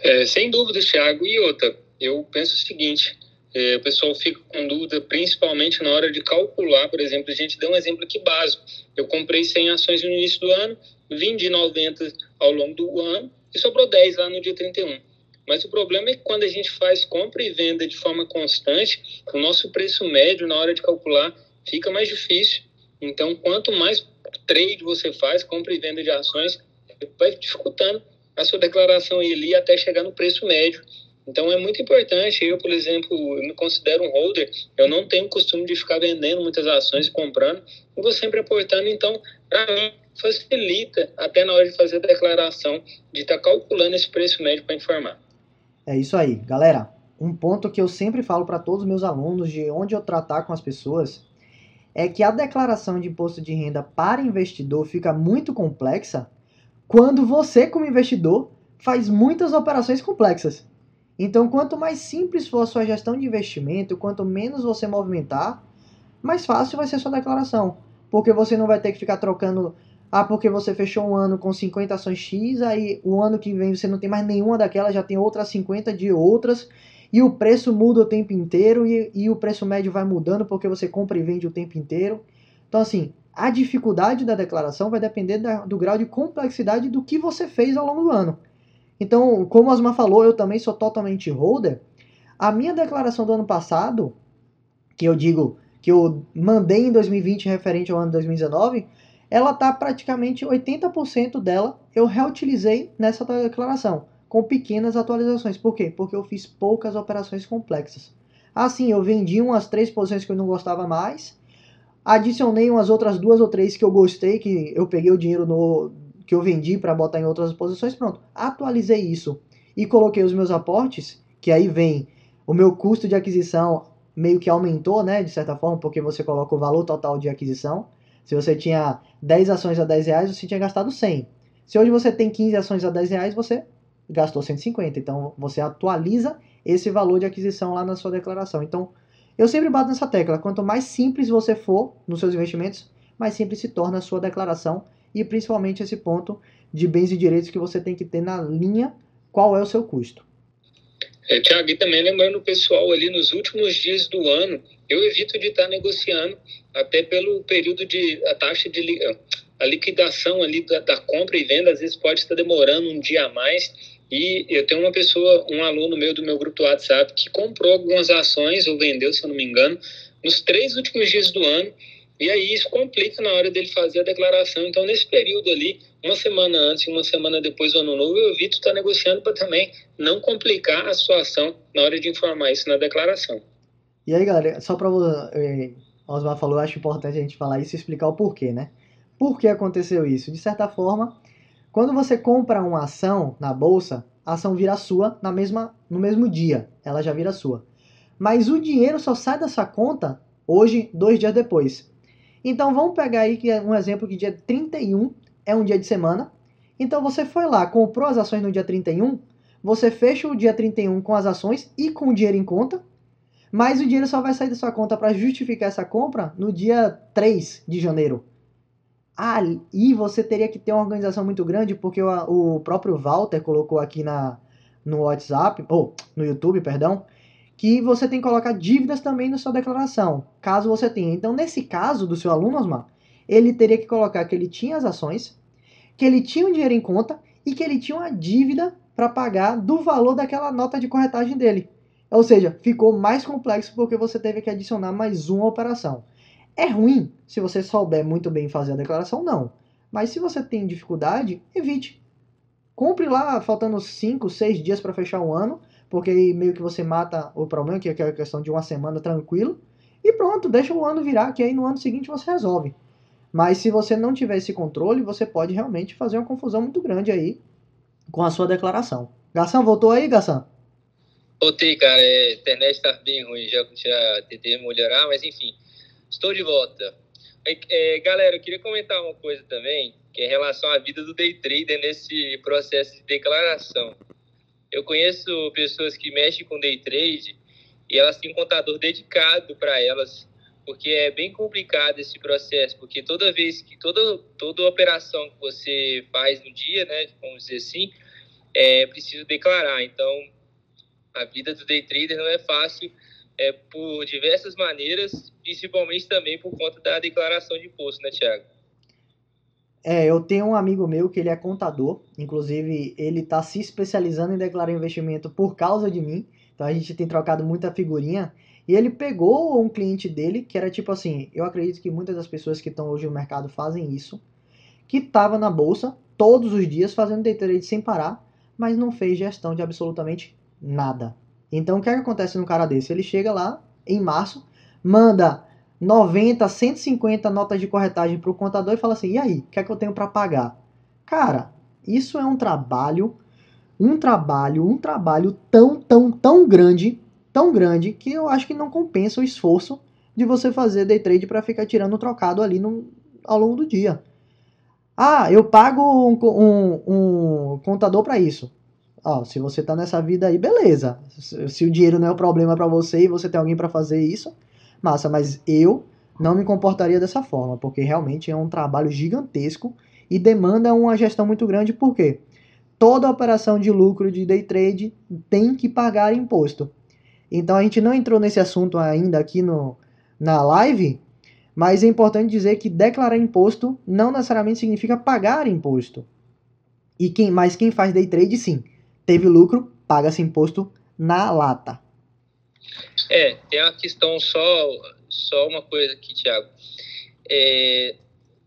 É, sem dúvida, Thiago. E outra, eu penso o seguinte: é, o pessoal fica com dúvida, principalmente na hora de calcular, por exemplo, a gente deu um exemplo aqui básico. Eu comprei 100 ações no início do ano, de 90 ao longo do ano, e sobrou 10 lá no dia 31. Mas o problema é que quando a gente faz compra e venda de forma constante, o nosso preço médio na hora de calcular fica mais difícil. Então, quanto mais trade você faz, compra e venda de ações, vai dificultando a sua declaração ali até chegar no preço médio. Então é muito importante. Eu, por exemplo, eu me considero um holder. Eu não tenho costume de ficar vendendo muitas ações e comprando. Eu vou sempre aportando. Então, para mim, facilita até na hora de fazer a declaração, de estar tá calculando esse preço médio para informar. É isso aí, galera. Um ponto que eu sempre falo para todos os meus alunos de onde eu tratar com as pessoas é que a declaração de imposto de renda para investidor fica muito complexa quando você, como investidor, faz muitas operações complexas. Então, quanto mais simples for a sua gestão de investimento, quanto menos você movimentar, mais fácil vai ser sua declaração. Porque você não vai ter que ficar trocando ah, porque você fechou um ano com 50 ações X, aí o ano que vem você não tem mais nenhuma daquelas, já tem outras 50 de outras, e o preço muda o tempo inteiro, e, e o preço médio vai mudando porque você compra e vende o tempo inteiro. Então, assim, a dificuldade da declaração vai depender da, do grau de complexidade do que você fez ao longo do ano. Então, como Asma falou, eu também sou totalmente holder. A minha declaração do ano passado, que eu digo que eu mandei em 2020 referente ao ano 2019, ela está praticamente 80% dela eu reutilizei nessa declaração, com pequenas atualizações. Por quê? Porque eu fiz poucas operações complexas. Assim, eu vendi umas três posições que eu não gostava mais, adicionei umas outras duas ou três que eu gostei, que eu peguei o dinheiro no que eu vendi para botar em outras posições, pronto. Atualizei isso e coloquei os meus aportes, que aí vem o meu custo de aquisição meio que aumentou, né, de certa forma, porque você coloca o valor total de aquisição. Se você tinha 10 ações a 10 reais, você tinha gastado 100. Se hoje você tem 15 ações a 10 reais, você gastou 150. Então você atualiza esse valor de aquisição lá na sua declaração. Então eu sempre bato nessa tecla: quanto mais simples você for nos seus investimentos, mais simples se torna a sua declaração e principalmente esse ponto de bens e direitos que você tem que ter na linha qual é o seu custo. É, Tiago, e também lembrando o pessoal ali nos últimos dias do ano, eu evito de estar negociando até pelo período de a taxa de a liquidação ali da, da, compra e venda às vezes pode estar demorando um dia a mais e eu tenho uma pessoa um aluno meu do meu grupo WhatsApp que comprou algumas ações ou vendeu se eu não me engano nos três últimos dias do ano e aí isso complica na hora dele fazer a declaração então nesse período ali uma semana antes e uma semana depois do ano novo eu evito estar negociando para também não complicar a situação na hora de informar isso na declaração e aí galera só para eh, Osmar falou, acho importante a gente falar isso e explicar o porquê, né? Por que aconteceu isso? De certa forma, quando você compra uma ação na bolsa, a ação vira sua na mesma, no mesmo dia, ela já vira sua. Mas o dinheiro só sai da sua conta hoje, dois dias depois. Então vamos pegar aí que é um exemplo que dia 31 é um dia de semana. Então você foi lá, comprou as ações no dia 31, você fecha o dia 31 com as ações e com o dinheiro em conta, mas o dinheiro só vai sair da sua conta para justificar essa compra no dia 3 de janeiro. Ah, e você teria que ter uma organização muito grande, porque o, o próprio Walter colocou aqui na, no WhatsApp, ou no YouTube, perdão, que você tem que colocar dívidas também na sua declaração, caso você tenha. Então, nesse caso do seu aluno, Osmar, ele teria que colocar que ele tinha as ações, que ele tinha um dinheiro em conta e que ele tinha uma dívida para pagar do valor daquela nota de corretagem dele. Ou seja, ficou mais complexo porque você teve que adicionar mais uma operação. É ruim se você souber muito bem fazer a declaração? Não. Mas se você tem dificuldade, evite. Compre lá faltando 5, 6 dias para fechar um ano porque aí meio que você mata o problema, que é a questão de uma semana tranquilo, e pronto, deixa o ano virar, que aí no ano seguinte você resolve. Mas se você não tiver esse controle, você pode realmente fazer uma confusão muito grande aí com a sua declaração. Garçom, voltou aí, Garçom? Voltei, cara. É, a internet está bem ruim, já, já tentei melhorar, mas enfim, estou de volta. É, é, galera, eu queria comentar uma coisa também, que é em relação à vida do day trader nesse processo de declaração. Eu conheço pessoas que mexem com day trade e elas têm um contador dedicado para elas, porque é bem complicado esse processo, porque toda vez que toda toda operação que você faz no dia, né, vamos dizer assim, é preciso declarar. Então, a vida do day trader não é fácil é, por diversas maneiras, principalmente também por conta da declaração de imposto, né, Tiago? É, eu tenho um amigo meu que ele é contador, inclusive ele está se especializando em declarar investimento por causa de mim, então a gente tem trocado muita figurinha. E ele pegou um cliente dele, que era tipo assim, eu acredito que muitas das pessoas que estão hoje no mercado fazem isso, que estava na bolsa todos os dias fazendo day trade sem parar, mas não fez gestão de absolutamente nada. Então o que, é que acontece num cara desse? Ele chega lá em março, manda 90, 150 notas de corretagem para o contador e fala assim: e aí, o que é que eu tenho para pagar? Cara, isso é um trabalho, um trabalho, um trabalho tão, tão, tão grande, tão grande, que eu acho que não compensa o esforço de você fazer day trade para ficar tirando trocado ali no, ao longo do dia. Ah, eu pago um, um, um contador para isso. Ó, se você tá nessa vida aí, beleza. Se, se o dinheiro não é o problema para você e você tem alguém para fazer isso, massa, mas eu não me comportaria dessa forma, porque realmente é um trabalho gigantesco e demanda uma gestão muito grande, porque toda operação de lucro de day trade tem que pagar imposto. Então a gente não entrou nesse assunto ainda aqui no, na live, mas é importante dizer que declarar imposto não necessariamente significa pagar imposto. E quem, mas quem faz day trade, sim, teve lucro, paga-se imposto na lata. É, tem uma questão só, só uma coisa aqui, Thiago. É,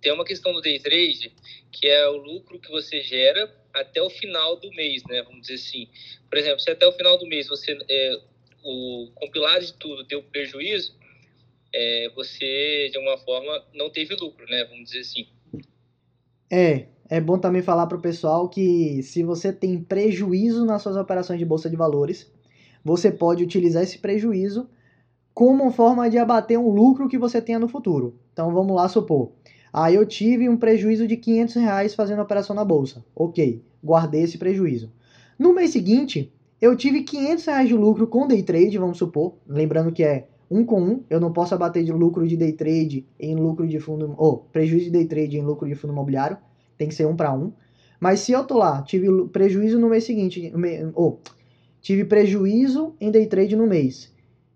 tem uma questão do day trade que é o lucro que você gera até o final do mês, né? Vamos dizer assim. Por exemplo, se até o final do mês você é, o compilado de tudo deu prejuízo, é, você de alguma forma não teve lucro, né? Vamos dizer assim. É, é bom também falar para o pessoal que se você tem prejuízo nas suas operações de bolsa de valores, você pode utilizar esse prejuízo como forma de abater um lucro que você tenha no futuro. Então vamos lá supor. Ah, eu tive um prejuízo de 500 reais fazendo operação na bolsa. Ok, guardei esse prejuízo. No mês seguinte, eu tive 500 reais de lucro com day trade, vamos supor. Lembrando que é um com um, eu não posso abater de lucro de day trade em lucro de fundo, ou prejuízo de day trade em lucro de fundo imobiliário, tem que ser um para um. Mas se eu tô lá, tive prejuízo no mês seguinte, ou tive prejuízo em day trade no mês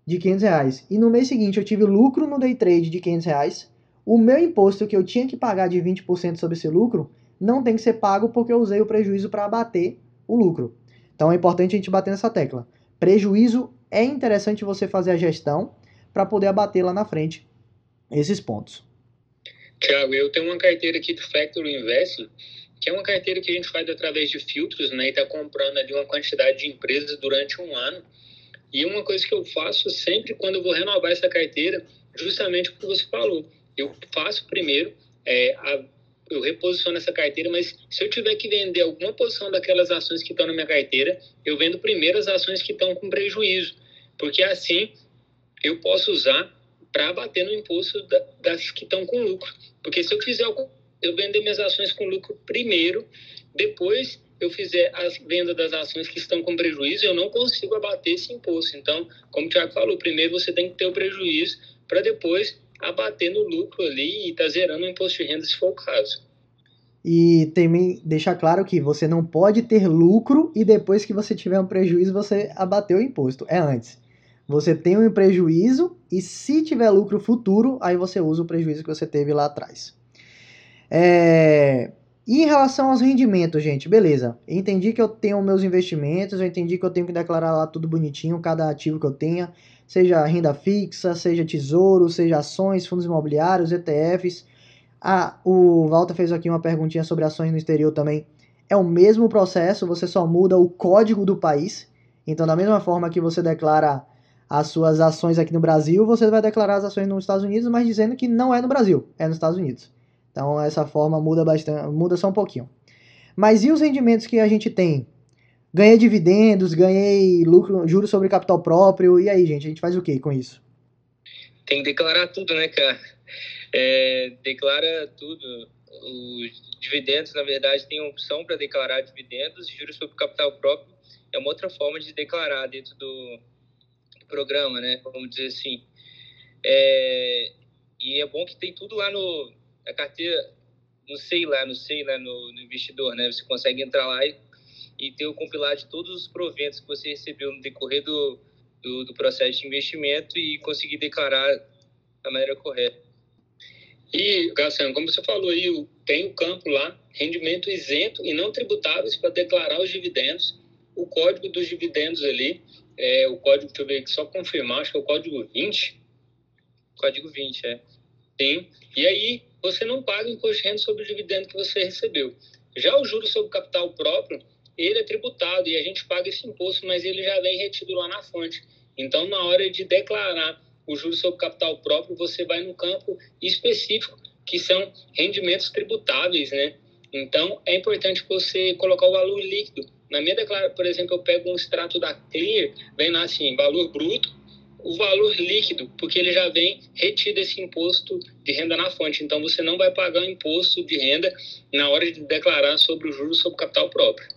de 500 reais e no mês seguinte eu tive lucro no day trade de 500 reais, o meu imposto que eu tinha que pagar de 20% sobre esse lucro não tem que ser pago porque eu usei o prejuízo para abater o lucro. Então é importante a gente bater nessa tecla. Prejuízo é interessante você fazer a gestão para poder abater lá na frente esses pontos. Tiago, eu tenho uma carteira aqui do Factory Invest que é uma carteira que a gente faz através de filtros, né, e está comprando ali uma quantidade de empresas durante um ano. E uma coisa que eu faço sempre quando eu vou renovar essa carteira, justamente o que você falou, eu faço primeiro é, a, eu reposiciono essa carteira, mas se eu tiver que vender alguma posição daquelas ações que estão na minha carteira, eu vendo primeiro as ações que estão com prejuízo, porque assim eu posso usar para bater no imposto das que estão com lucro. Porque se eu fizer eu vender minhas ações com lucro primeiro, depois eu fizer a venda das ações que estão com prejuízo, eu não consigo abater esse imposto. Então, como o Tiago falou, primeiro você tem que ter o prejuízo para depois abater no lucro ali e estar tá zerando o imposto de renda se for o caso. E também deixar claro que você não pode ter lucro e depois que você tiver um prejuízo você abater o imposto. É antes. Você tem um prejuízo e se tiver lucro futuro, aí você usa o prejuízo que você teve lá atrás. É... E em relação aos rendimentos, gente, beleza. Entendi que eu tenho meus investimentos, eu entendi que eu tenho que declarar lá tudo bonitinho, cada ativo que eu tenha, seja renda fixa, seja tesouro, seja ações, fundos imobiliários, ETFs. Ah, o Walter fez aqui uma perguntinha sobre ações no exterior também. É o mesmo processo, você só muda o código do país. Então, da mesma forma que você declara as suas ações aqui no Brasil, você vai declarar as ações nos Estados Unidos, mas dizendo que não é no Brasil, é nos Estados Unidos. Então essa forma muda bastante, muda só um pouquinho. Mas e os rendimentos que a gente tem? Ganhei dividendos, ganhei lucro, juros sobre capital próprio. E aí, gente, a gente faz o que com isso? Tem que declarar tudo, né, cara? É, declara tudo. Os dividendos, na verdade, tem opção para declarar dividendos. Juros sobre capital próprio é uma outra forma de declarar dentro do, programa, né? Vamos dizer assim. É, e é bom que tem tudo lá no, a carteira, não sei lá, não sei lá no, no investidor, né? Você consegue entrar lá e, e, ter o compilado de todos os proventos que você recebeu no decorrer do, do, do processo de investimento e conseguir declarar da maneira correta. E, Garçom, como você falou aí, tem o campo lá, rendimento isento e não tributáveis para declarar os dividendos. O código dos dividendos ali, é o código, deixa eu ver aqui, só confirmar, acho que é o código 20. Código 20, é. Sim. E aí, você não paga imposto de renda sobre o dividendo que você recebeu. Já o juro sobre capital próprio, ele é tributado e a gente paga esse imposto, mas ele já vem retido lá na fonte. Então, na hora de declarar o juro sobre capital próprio, você vai no campo específico, que são rendimentos tributáveis, né? Então, é importante você colocar o valor líquido. Na minha declaração, por exemplo, eu pego um extrato da Clear, vem lá assim, valor bruto, o valor líquido, porque ele já vem retido esse imposto de renda na fonte. Então, você não vai pagar o imposto de renda na hora de declarar sobre o juros sobre capital próprio.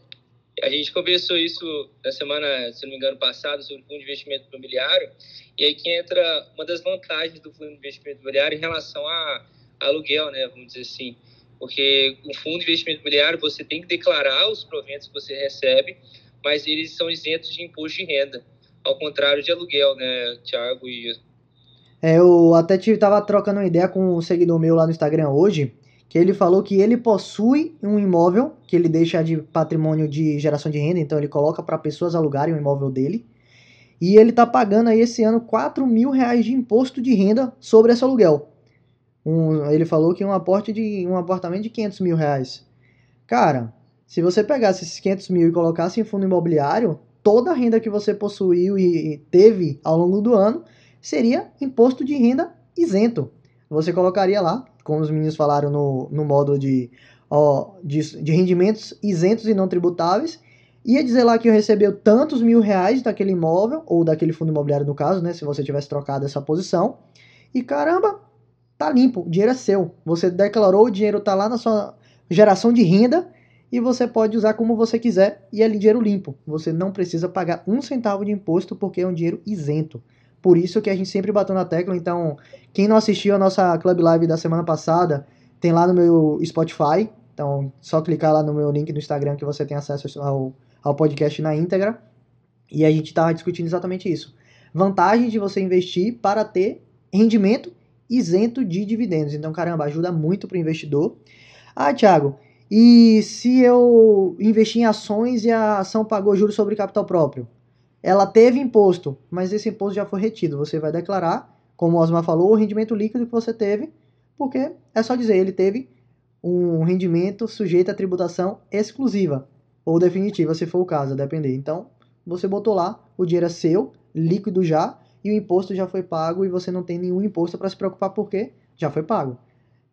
A gente conversou isso na semana, se não me engano, passada, sobre o fundo de investimento imobiliário, e aí que entra uma das vantagens do fundo de investimento imobiliário em relação a aluguel, né, vamos dizer assim. Porque o fundo de investimento imobiliário, você tem que declarar os proventos que você recebe, mas eles são isentos de imposto de renda ao contrário de aluguel, né, Thiago e é, eu até estava trocando uma ideia com um seguidor meu lá no Instagram hoje, que ele falou que ele possui um imóvel que ele deixa de patrimônio de geração de renda, então ele coloca para pessoas alugarem o imóvel dele, e ele está pagando aí esse ano 4 mil reais de imposto de renda sobre esse aluguel. Um, ele falou que um aporte de um apartamento de 500 mil reais. Cara, se você pegasse esses 500 mil e colocasse em fundo imobiliário, toda a renda que você possuiu e teve ao longo do ano seria imposto de renda isento. Você colocaria lá, como os meninos falaram no, no módulo de, ó, de, de rendimentos isentos e não tributáveis, ia dizer lá que eu recebeu tantos mil reais daquele imóvel, ou daquele fundo imobiliário no caso, né, se você tivesse trocado essa posição, e caramba, tá limpo, o dinheiro é seu. Você declarou, o dinheiro tá lá na sua geração de renda, e você pode usar como você quiser e é dinheiro limpo. Você não precisa pagar um centavo de imposto porque é um dinheiro isento. Por isso que a gente sempre bateu na tecla. Então, quem não assistiu a nossa Club Live da semana passada, tem lá no meu Spotify. Então, só clicar lá no meu link no Instagram que você tem acesso ao, ao podcast na íntegra. E a gente estava discutindo exatamente isso. Vantagem de você investir para ter rendimento isento de dividendos. Então, caramba, ajuda muito para o investidor. Ah, Thiago, e se eu investi em ações e a ação pagou juros sobre capital próprio? Ela teve imposto, mas esse imposto já foi retido. Você vai declarar, como o Osmar falou, o rendimento líquido que você teve, porque é só dizer, ele teve um rendimento sujeito à tributação exclusiva ou definitiva, se for o caso, a depender. Então, você botou lá, o dinheiro é seu, líquido já, e o imposto já foi pago e você não tem nenhum imposto para se preocupar porque já foi pago.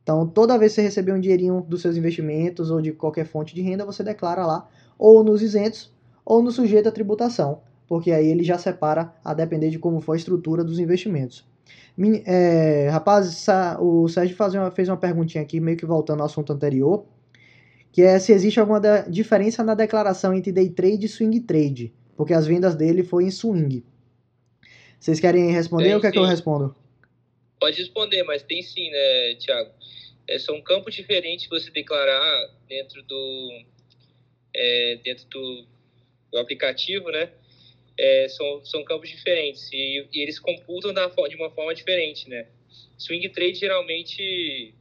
Então, toda vez que você receber um dinheirinho dos seus investimentos ou de qualquer fonte de renda, você declara lá, ou nos isentos, ou no sujeito à tributação, porque aí ele já separa a depender de como for a estrutura dos investimentos. É, rapaz, o Sérgio uma, fez uma perguntinha aqui, meio que voltando ao assunto anterior, que é se existe alguma diferença na declaração entre day trade e swing trade, porque as vendas dele foi em swing. Vocês querem responder tem, ou quer sim. que eu respondo? Pode responder, mas tem sim, né, Thiago? É, são campos diferentes você declarar dentro do é, dentro do, do, aplicativo, né? É, são, são campos diferentes e, e, eles computam da, de uma forma diferente, né? Swing trade geralmente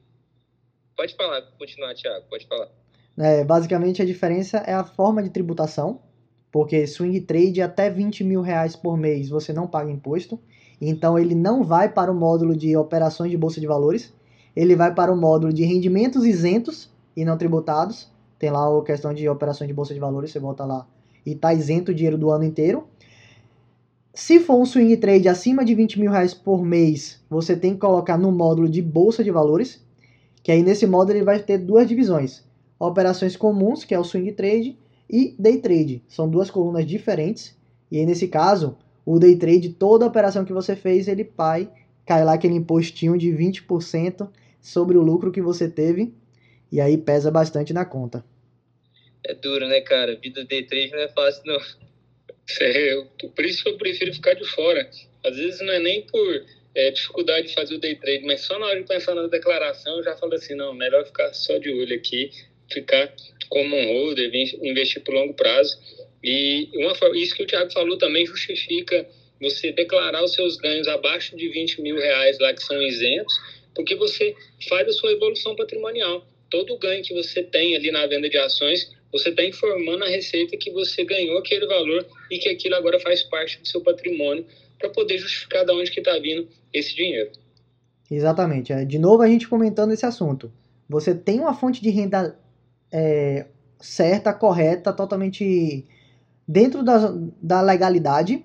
pode falar, continuar, Thiago, pode falar. É, basicamente a diferença é a forma de tributação, porque swing trade até 20 mil reais por mês você não paga imposto, então ele não vai para o módulo de operações de bolsa de valores, ele vai para o módulo de rendimentos isentos e não tributados. Tem lá a questão de operações de bolsa de valores, você volta lá e está isento o dinheiro do ano inteiro. Se for um swing trade acima de 20 mil reais por mês, você tem que colocar no módulo de bolsa de valores, que aí nesse módulo ele vai ter duas divisões. Operações comuns, que é o swing trade, e day trade. São duas colunas diferentes. E aí nesse caso, o day trade, toda operação que você fez, ele pai, cai lá aquele impostinho de 20% sobre o lucro que você teve e aí pesa bastante na conta. É duro, né, cara? Vida day trade não é fácil, não. É, eu, por isso que eu prefiro ficar de fora. Às vezes não é nem por é, dificuldade de fazer o day trade, mas só na hora de pensar na declaração eu já falo assim, não, melhor ficar só de olho aqui, ficar como um holder, investir por longo prazo. E uma, isso que o Thiago falou também justifica você declarar os seus ganhos abaixo de 20 mil reais lá que são isentos porque você faz a sua evolução patrimonial. Todo ganho que você tem ali na venda de ações, você está informando a receita que você ganhou aquele valor e que aquilo agora faz parte do seu patrimônio para poder justificar de onde que está vindo esse dinheiro. Exatamente. É, de novo a gente comentando esse assunto. Você tem uma fonte de renda é, certa, correta, totalmente dentro da, da legalidade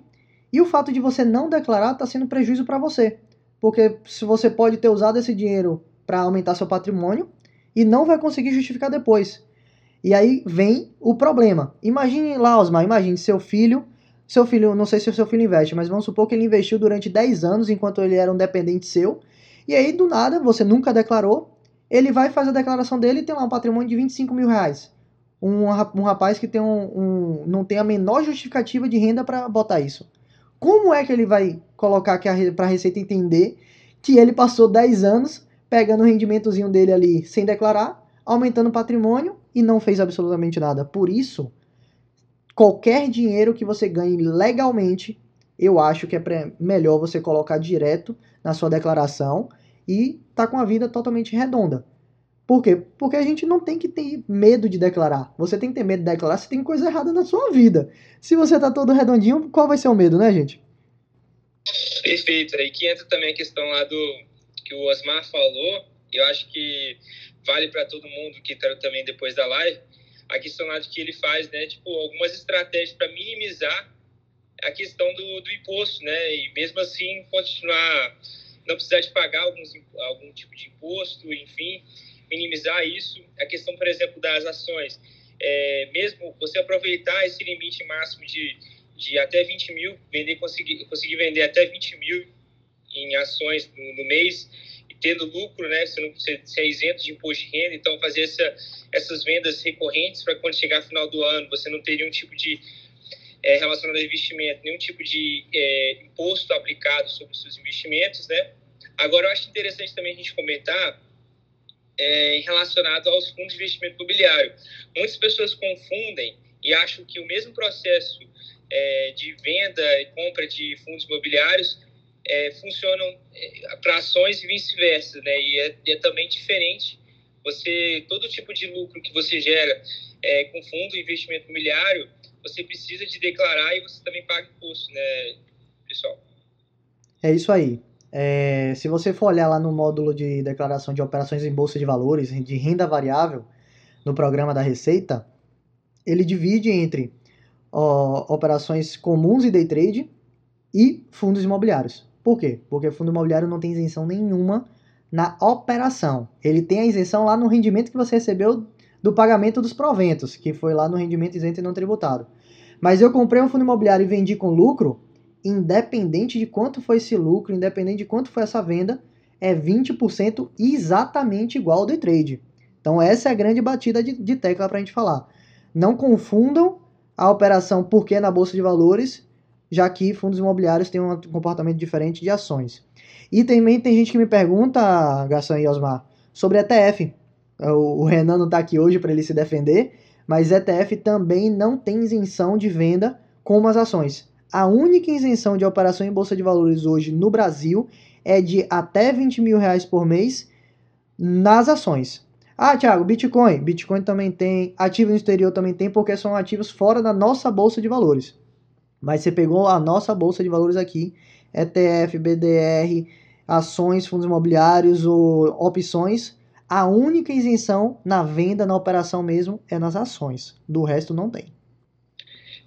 e o fato de você não declarar está sendo prejuízo para você porque se você pode ter usado esse dinheiro para aumentar seu patrimônio e não vai conseguir justificar depois. E aí vem o problema. Imagine lá, Osmar, imagine seu filho, seu filho, não sei se o seu filho investe, mas vamos supor que ele investiu durante 10 anos enquanto ele era um dependente seu, e aí do nada, você nunca declarou, ele vai fazer a declaração dele e tem lá um patrimônio de 25 mil reais. Um, um rapaz que tem um, um, não tem a menor justificativa de renda para botar isso. Como é que ele vai colocar para a Receita entender que ele passou 10 anos pegando o rendimentozinho dele ali sem declarar, aumentando o patrimônio e não fez absolutamente nada? Por isso, qualquer dinheiro que você ganhe legalmente, eu acho que é melhor você colocar direto na sua declaração e tá com a vida totalmente redonda. Por quê? Porque a gente não tem que ter medo de declarar. Você tem que ter medo de declarar se tem coisa errada na sua vida. Se você tá todo redondinho, qual vai ser o medo, né, gente? Perfeito. Aí que entra também a questão lá do que o Osmar falou. Eu acho que vale para todo mundo que tá também depois da live. A questão lá de que ele faz, né, tipo, algumas estratégias para minimizar a questão do, do imposto, né? E mesmo assim continuar não precisar de pagar alguns, algum tipo de imposto, enfim minimizar isso. A questão, por exemplo, das ações. É, mesmo você aproveitar esse limite máximo de, de até 20 mil, vender, conseguir, conseguir vender até 20 mil em ações no, no mês, e tendo lucro, né? Você, não, você, é isento de imposto de renda, então fazer essa, essas vendas recorrentes para quando chegar final do ano você não ter nenhum tipo de é, relacionado a investimento, nenhum tipo de é, imposto aplicado sobre os seus investimentos, né? Agora, eu acho interessante também a gente comentar é, relacionado aos fundos de investimento imobiliário. Muitas pessoas confundem e acham que o mesmo processo é, de venda e compra de fundos imobiliários é, funcionam é, para ações e vice-versa, né? E é, é, também diferente. Você todo tipo de lucro que você gera é, com fundo investimento imobiliário, você precisa de declarar e você também paga imposto, né, pessoal? É isso aí. É, se você for olhar lá no módulo de declaração de operações em bolsa de valores, de renda variável, no programa da Receita, ele divide entre ó, operações comuns e day trade e fundos imobiliários. Por quê? Porque fundo imobiliário não tem isenção nenhuma na operação. Ele tem a isenção lá no rendimento que você recebeu do pagamento dos proventos, que foi lá no rendimento isento e não tributado. Mas eu comprei um fundo imobiliário e vendi com lucro, independente de quanto foi esse lucro, independente de quanto foi essa venda, é 20% exatamente igual ao day trade. Então essa é a grande batida de, de tecla para a gente falar. Não confundam a operação porque é na bolsa de valores, já que fundos imobiliários têm um comportamento diferente de ações. E também tem gente que me pergunta, Garçom e Osmar, sobre ETF. O Renan não está aqui hoje para ele se defender, mas ETF também não tem isenção de venda como as ações. A única isenção de operação em bolsa de valores hoje no Brasil é de até 20 mil reais por mês nas ações. Ah, Thiago, Bitcoin. Bitcoin também tem, ativo no exterior também tem, porque são ativos fora da nossa bolsa de valores. Mas você pegou a nossa bolsa de valores aqui, ETF, BDR, ações, fundos imobiliários ou opções, a única isenção na venda, na operação mesmo, é nas ações. Do resto não tem.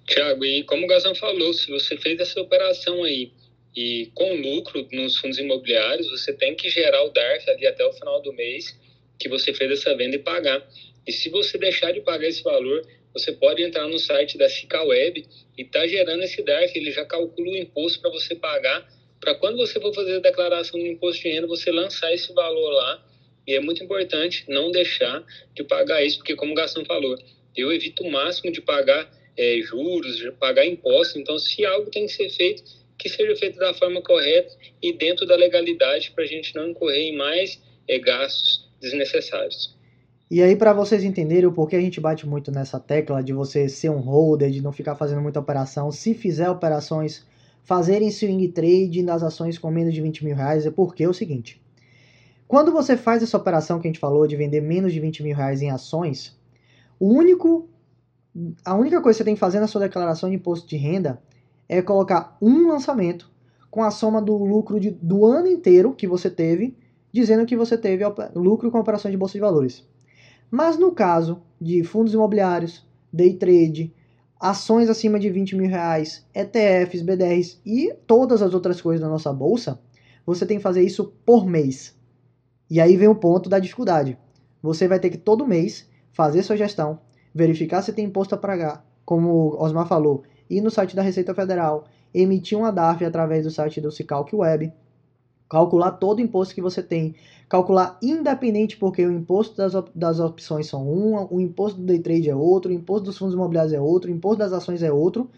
Tiago, e como o Gazão falou, se você fez essa operação aí e com lucro nos fundos imobiliários, você tem que gerar o DARF ali até o final do mês que você fez essa venda e pagar. E se você deixar de pagar esse valor, você pode entrar no site da Cicaweb e tá gerando esse DARF, ele já calcula o imposto para você pagar, para quando você for fazer a declaração do imposto de renda, você lançar esse valor lá e é muito importante não deixar de pagar isso, porque como o Gastão falou, eu evito o máximo de pagar é, juros, de pagar impostos. Então, se algo tem que ser feito, que seja feito da forma correta e dentro da legalidade, para a gente não incorrer em mais é, gastos desnecessários. E aí, para vocês entenderem o porquê a gente bate muito nessa tecla de você ser um holder, de não ficar fazendo muita operação, se fizer operações, fazerem swing trade nas ações com menos de 20 mil reais, é porque é o seguinte: quando você faz essa operação que a gente falou de vender menos de 20 mil reais em ações, o único, a única coisa que você tem que fazer na sua declaração de imposto de renda é colocar um lançamento com a soma do lucro de, do ano inteiro que você teve, dizendo que você teve lucro com operações de bolsa de valores. Mas no caso de fundos imobiliários, day trade, ações acima de 20 mil reais, ETFs, BDRs e todas as outras coisas da nossa bolsa, você tem que fazer isso por mês. E aí vem o ponto da dificuldade. Você vai ter que todo mês fazer sua gestão, verificar se tem imposto a pagar, como Osmar falou, ir no site da Receita Federal, emitir uma DARF através do site do Cicalc Web, calcular todo o imposto que você tem, calcular independente porque o imposto das, op das opções são um, o imposto do day trade é outro, o imposto dos fundos imobiliários é outro, o imposto das ações é outro,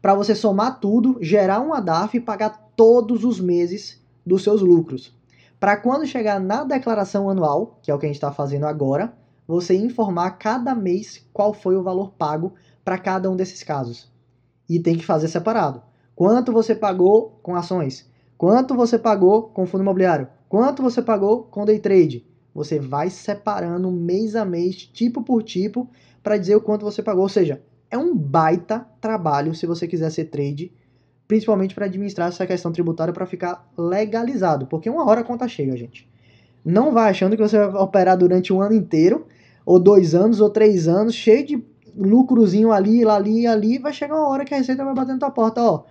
para você somar tudo, gerar uma DARF e pagar todos os meses dos seus lucros para quando chegar na declaração anual, que é o que a gente está fazendo agora, você informar cada mês qual foi o valor pago para cada um desses casos. E tem que fazer separado. Quanto você pagou com ações? Quanto você pagou com fundo imobiliário? Quanto você pagou com day trade? Você vai separando mês a mês, tipo por tipo, para dizer o quanto você pagou. Ou seja, é um baita trabalho se você quiser ser trade principalmente para administrar essa questão tributária para ficar legalizado, porque uma hora a conta chega, gente. Não vai achando que você vai operar durante um ano inteiro, ou dois anos, ou três anos, cheio de lucrozinho ali, ali, ali, vai chegar uma hora que a Receita vai bater na tua porta, ó.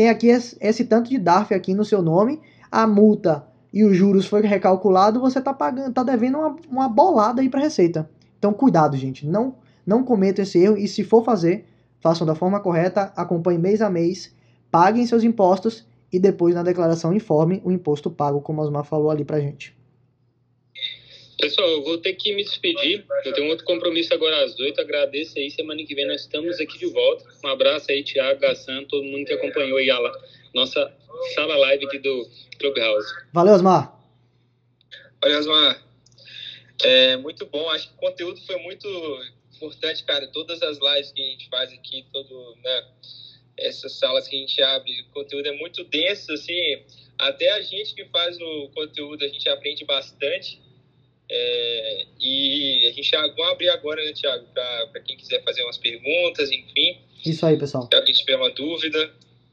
Tem aqui esse, esse tanto de DARF aqui no seu nome, a multa e os juros foi recalculado, você tá pagando, tá devendo uma, uma bolada aí para Receita. Então cuidado, gente, não não cometam esse erro e se for fazer, façam da forma correta, acompanhe mês a mês paguem seus impostos e depois na declaração informem o imposto pago, como a Osmar falou ali pra gente. Pessoal, eu vou ter que me despedir. Eu tenho outro compromisso agora às oito. Agradeço aí. Semana que vem nós estamos aqui de volta. Um abraço aí, Thiago, Gassan, todo mundo que acompanhou aí a nossa sala live aqui do Clubhouse. Valeu, Osmar. Valeu, Osmar. É muito bom. Acho que o conteúdo foi muito importante, cara. Todas as lives que a gente faz aqui, todo, né? essas salas que a gente abre, o conteúdo é muito denso, assim, até a gente que faz o conteúdo, a gente aprende bastante. É, e a gente vai abrir agora, né, Thiago, para quem quiser fazer umas perguntas, enfim. Isso aí, pessoal. Se alguém tiver uma dúvida.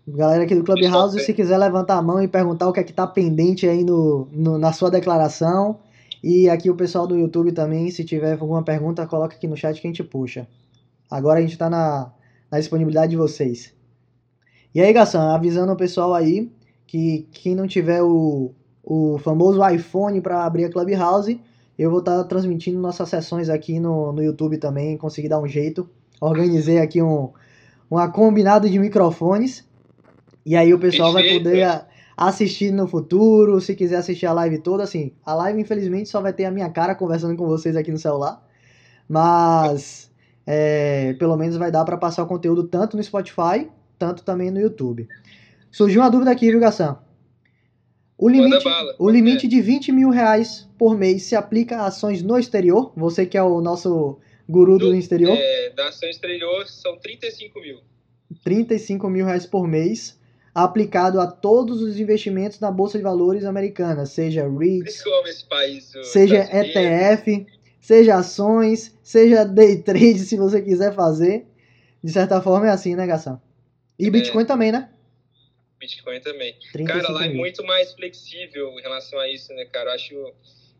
Galera aqui do Clubhouse, se quiser levantar a mão e perguntar o que é que tá pendente aí no, no, na sua declaração. E aqui o pessoal do YouTube também, se tiver alguma pergunta, coloca aqui no chat que a gente puxa. Agora a gente está na, na disponibilidade de vocês. E aí, Gassan, avisando o pessoal aí que quem não tiver o, o famoso iPhone para abrir a Clubhouse, eu vou estar tá transmitindo nossas sessões aqui no, no YouTube também, consegui dar um jeito. Organizei aqui um, uma combinado de microfones. E aí o pessoal vai poder assistir no futuro, se quiser assistir a live toda, assim, a live infelizmente só vai ter a minha cara conversando com vocês aqui no celular, mas é, pelo menos vai dar para passar o conteúdo tanto no Spotify, tanto também no YouTube. Surgiu uma dúvida aqui, viu, Gassan? O limite, bala, o limite de 20 mil reais por mês se aplica a ações no exterior? Você que é o nosso guru do, do exterior? É, da ação exterior são 35 mil. 35 mil reais por mês aplicado a todos os investimentos na Bolsa de Valores americana, seja REITs, país, seja ETF, seja ações, seja day trade, se você quiser fazer. De certa forma é assim, né, Gação? E é. Bitcoin também, né? Bitcoin também. Cara, lá é muito mais flexível em relação a isso, né, cara? Eu acho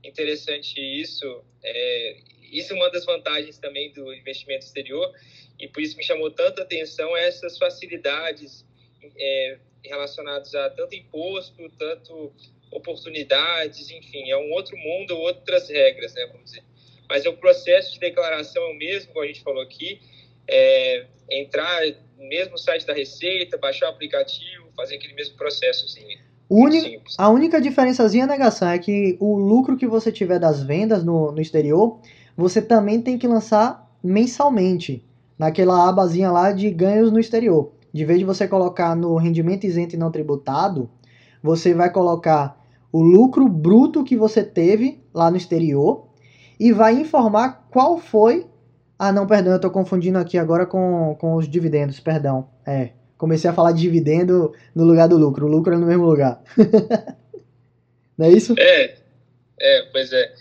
interessante isso. É, isso é uma das vantagens também do investimento exterior e por isso me chamou tanta atenção essas facilidades é, relacionados a tanto imposto, tanto oportunidades, enfim, é um outro mundo, outras regras, né, vamos dizer. Mas o processo de declaração é o mesmo, como a gente falou aqui, é, entrar no mesmo site da Receita, baixar o aplicativo, fazer aquele mesmo processo, assim, a única diferençazinha, negação, é que o lucro que você tiver das vendas no, no exterior, você também tem que lançar mensalmente, naquela abazinha lá de ganhos no exterior. De vez de você colocar no rendimento isento e não tributado, você vai colocar o lucro bruto que você teve lá no exterior e vai informar qual foi. Ah, não, perdão, eu estou confundindo aqui agora com, com os dividendos, perdão. É, comecei a falar de dividendo no lugar do lucro. O lucro é no mesmo lugar. não é isso? É, é, pois é.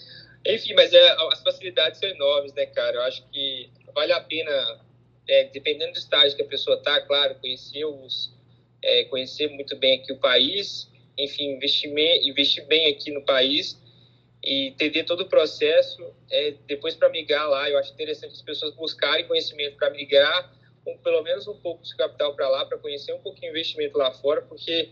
Enfim, mas é, as facilidades são enormes, né, cara? Eu acho que vale a pena é, dependendo do estágio que a pessoa está, claro, conhecer, os, é, conhecer muito bem aqui o país, enfim, investir, investir bem aqui no país e entender todo o processo. É, depois, para migrar lá, eu acho interessante as pessoas buscarem conhecimento para migrar um, pelo menos um pouco de capital para lá, para conhecer um pouquinho o investimento lá fora, porque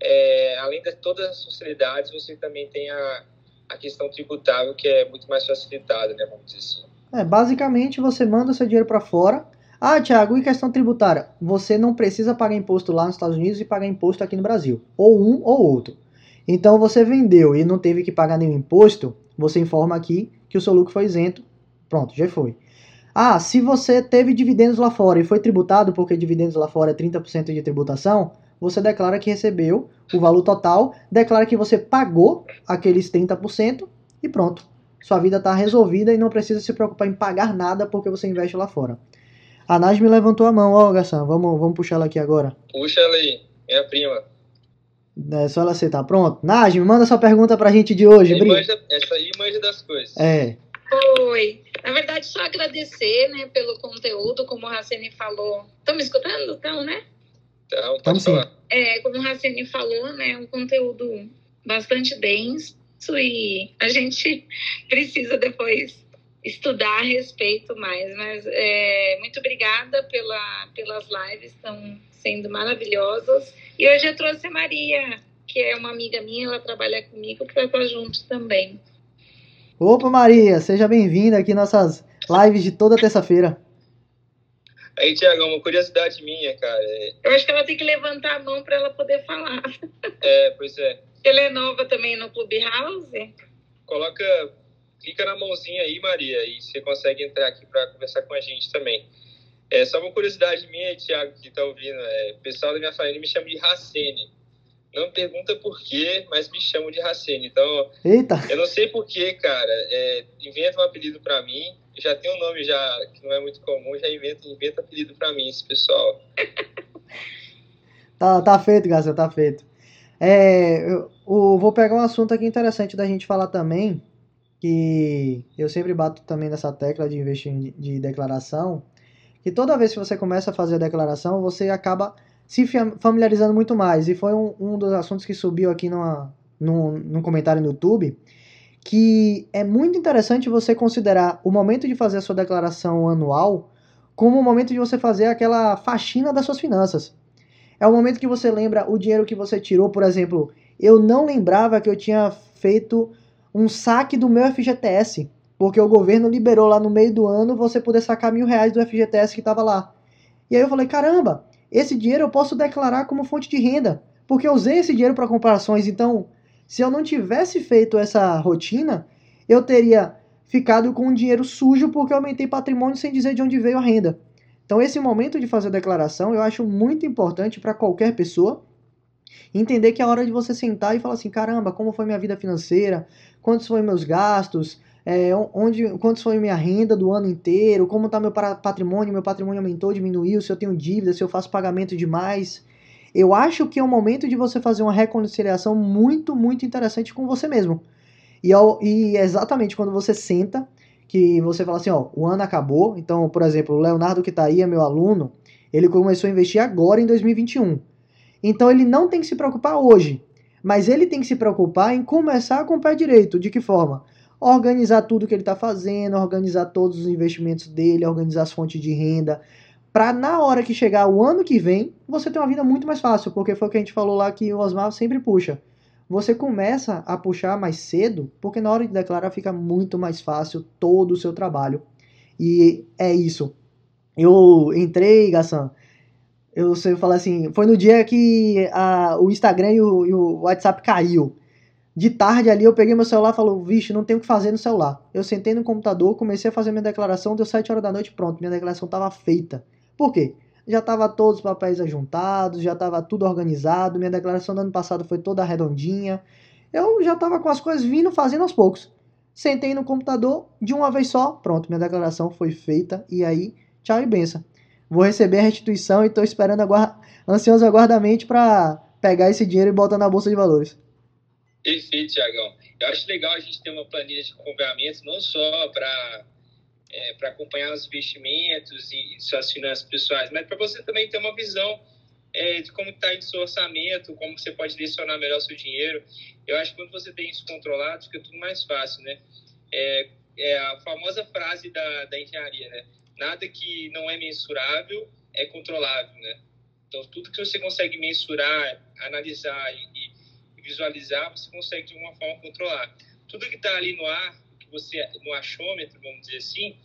é, além de todas as facilidades, você também tem a, a questão tributável, que é muito mais facilitada, né, vamos dizer assim. É, basicamente, você manda seu dinheiro para fora, ah, Thiago, e questão tributária? Você não precisa pagar imposto lá nos Estados Unidos e pagar imposto aqui no Brasil. Ou um ou outro. Então você vendeu e não teve que pagar nenhum imposto, você informa aqui que o seu lucro foi isento. Pronto, já foi. Ah, se você teve dividendos lá fora e foi tributado, porque dividendos lá fora é 30% de tributação, você declara que recebeu o valor total, declara que você pagou aqueles 30% e pronto. Sua vida está resolvida e não precisa se preocupar em pagar nada porque você investe lá fora. A Najmi levantou a mão, ó, Gassan, vamos, vamos puxar ela aqui agora. Puxa ela aí, minha prima. É só ela aceitar. Pronto. Najmi, manda sua pergunta pra gente de hoje. Manja, essa aí manja das coisas. É. Oi. Na verdade, só agradecer, né, pelo conteúdo, como o Racine falou. Estão me escutando? Estão, né? Então, pode falar. É, como o Racine falou, né, um conteúdo bastante denso e a gente precisa depois estudar a respeito mais. Mas é, muito obrigada pela, pelas lives, estão sendo maravilhosas. E hoje eu trouxe a Maria, que é uma amiga minha, ela trabalha comigo, para estar junto também. Opa, Maria, seja bem-vinda aqui nossas lives de toda terça-feira. Aí, Tiago, uma curiosidade minha, cara. É... Eu acho que ela tem que levantar a mão para ela poder falar. É, pois é. Ela é nova também no Clubhouse? Coloca clica na mãozinha aí, Maria, e você consegue entrar aqui para conversar com a gente também. É só uma curiosidade minha, Thiago, que está ouvindo. É, o pessoal da minha família me chama de Racene. Não pergunta por quê, mas me chamam de Racene. Então, Eita. eu não sei por quê, cara. É, inventa um apelido para mim. já tem um nome já que não é muito comum, já inventa, inventa apelido para mim, esse pessoal. tá, tá feito, Garcia, tá feito. É, eu, eu, vou pegar um assunto aqui interessante da gente falar também, que eu sempre bato também nessa tecla de investir de declaração, que toda vez que você começa a fazer a declaração, você acaba se familiarizando muito mais. E foi um, um dos assuntos que subiu aqui numa, num, num comentário no YouTube, que é muito interessante você considerar o momento de fazer a sua declaração anual como o momento de você fazer aquela faxina das suas finanças. É o momento que você lembra o dinheiro que você tirou, por exemplo, eu não lembrava que eu tinha feito um saque do meu FGTS, porque o governo liberou lá no meio do ano você poder sacar mil reais do FGTS que estava lá. E aí eu falei, caramba, esse dinheiro eu posso declarar como fonte de renda, porque eu usei esse dinheiro para comparações. Então, se eu não tivesse feito essa rotina, eu teria ficado com o dinheiro sujo porque eu aumentei patrimônio sem dizer de onde veio a renda. Então, esse momento de fazer a declaração eu acho muito importante para qualquer pessoa. Entender que é hora de você sentar e falar assim: caramba, como foi minha vida financeira? Quantos foram meus gastos? É, onde, quantos foi minha renda do ano inteiro? Como está meu patrimônio? Meu patrimônio aumentou, diminuiu? Se eu tenho dívida, se eu faço pagamento demais? Eu acho que é o momento de você fazer uma reconciliação muito, muito interessante com você mesmo. E, e exatamente quando você senta que você fala assim, ó, o ano acabou, então, por exemplo, o Leonardo que está aí é meu aluno, ele começou a investir agora em 2021. Então ele não tem que se preocupar hoje, mas ele tem que se preocupar em começar com o pé direito. De que forma? Organizar tudo que ele está fazendo, organizar todos os investimentos dele, organizar as fontes de renda, para na hora que chegar o ano que vem, você ter uma vida muito mais fácil, porque foi o que a gente falou lá que o Osmar sempre puxa você começa a puxar mais cedo, porque na hora de declarar fica muito mais fácil todo o seu trabalho. E é isso. Eu entrei, Gassan, eu sei falar assim, foi no dia que a, o Instagram e o, e o, WhatsApp caiu. De tarde ali eu peguei meu celular e falei, vixe, não tenho o que fazer no celular. Eu sentei no computador, comecei a fazer minha declaração, deu 7 horas da noite, pronto, minha declaração estava feita. Por quê? já estava todos os papéis ajuntados, já estava tudo organizado, minha declaração do ano passado foi toda redondinha. Eu já estava com as coisas vindo fazendo aos poucos. Sentei no computador de uma vez só, pronto, minha declaração foi feita e aí, tchau e benção. Vou receber a restituição e estou esperando aguarda, ansioso aguardamente para pegar esse dinheiro e botar na bolsa de valores. Perfeito, Tiagão. Eu acho legal a gente ter uma planilha de acompanhamento, não só para é, para acompanhar os investimentos e, e, suas finanças pessoais, mas para você também ter uma visão é, de como está indo seu orçamento, como você pode direcionar melhor seu dinheiro. Eu acho que quando você tem isso controlado, fica tudo mais fácil, né? É, é a famosa frase da, da engenharia, né? Nada que não é mensurável é controlável, né? Então, tudo que você consegue mensurar, analisar e, visualizar, você consegue de uma forma controlar. Tudo que está ali no ar, que você no achômetro, vamos dizer assim,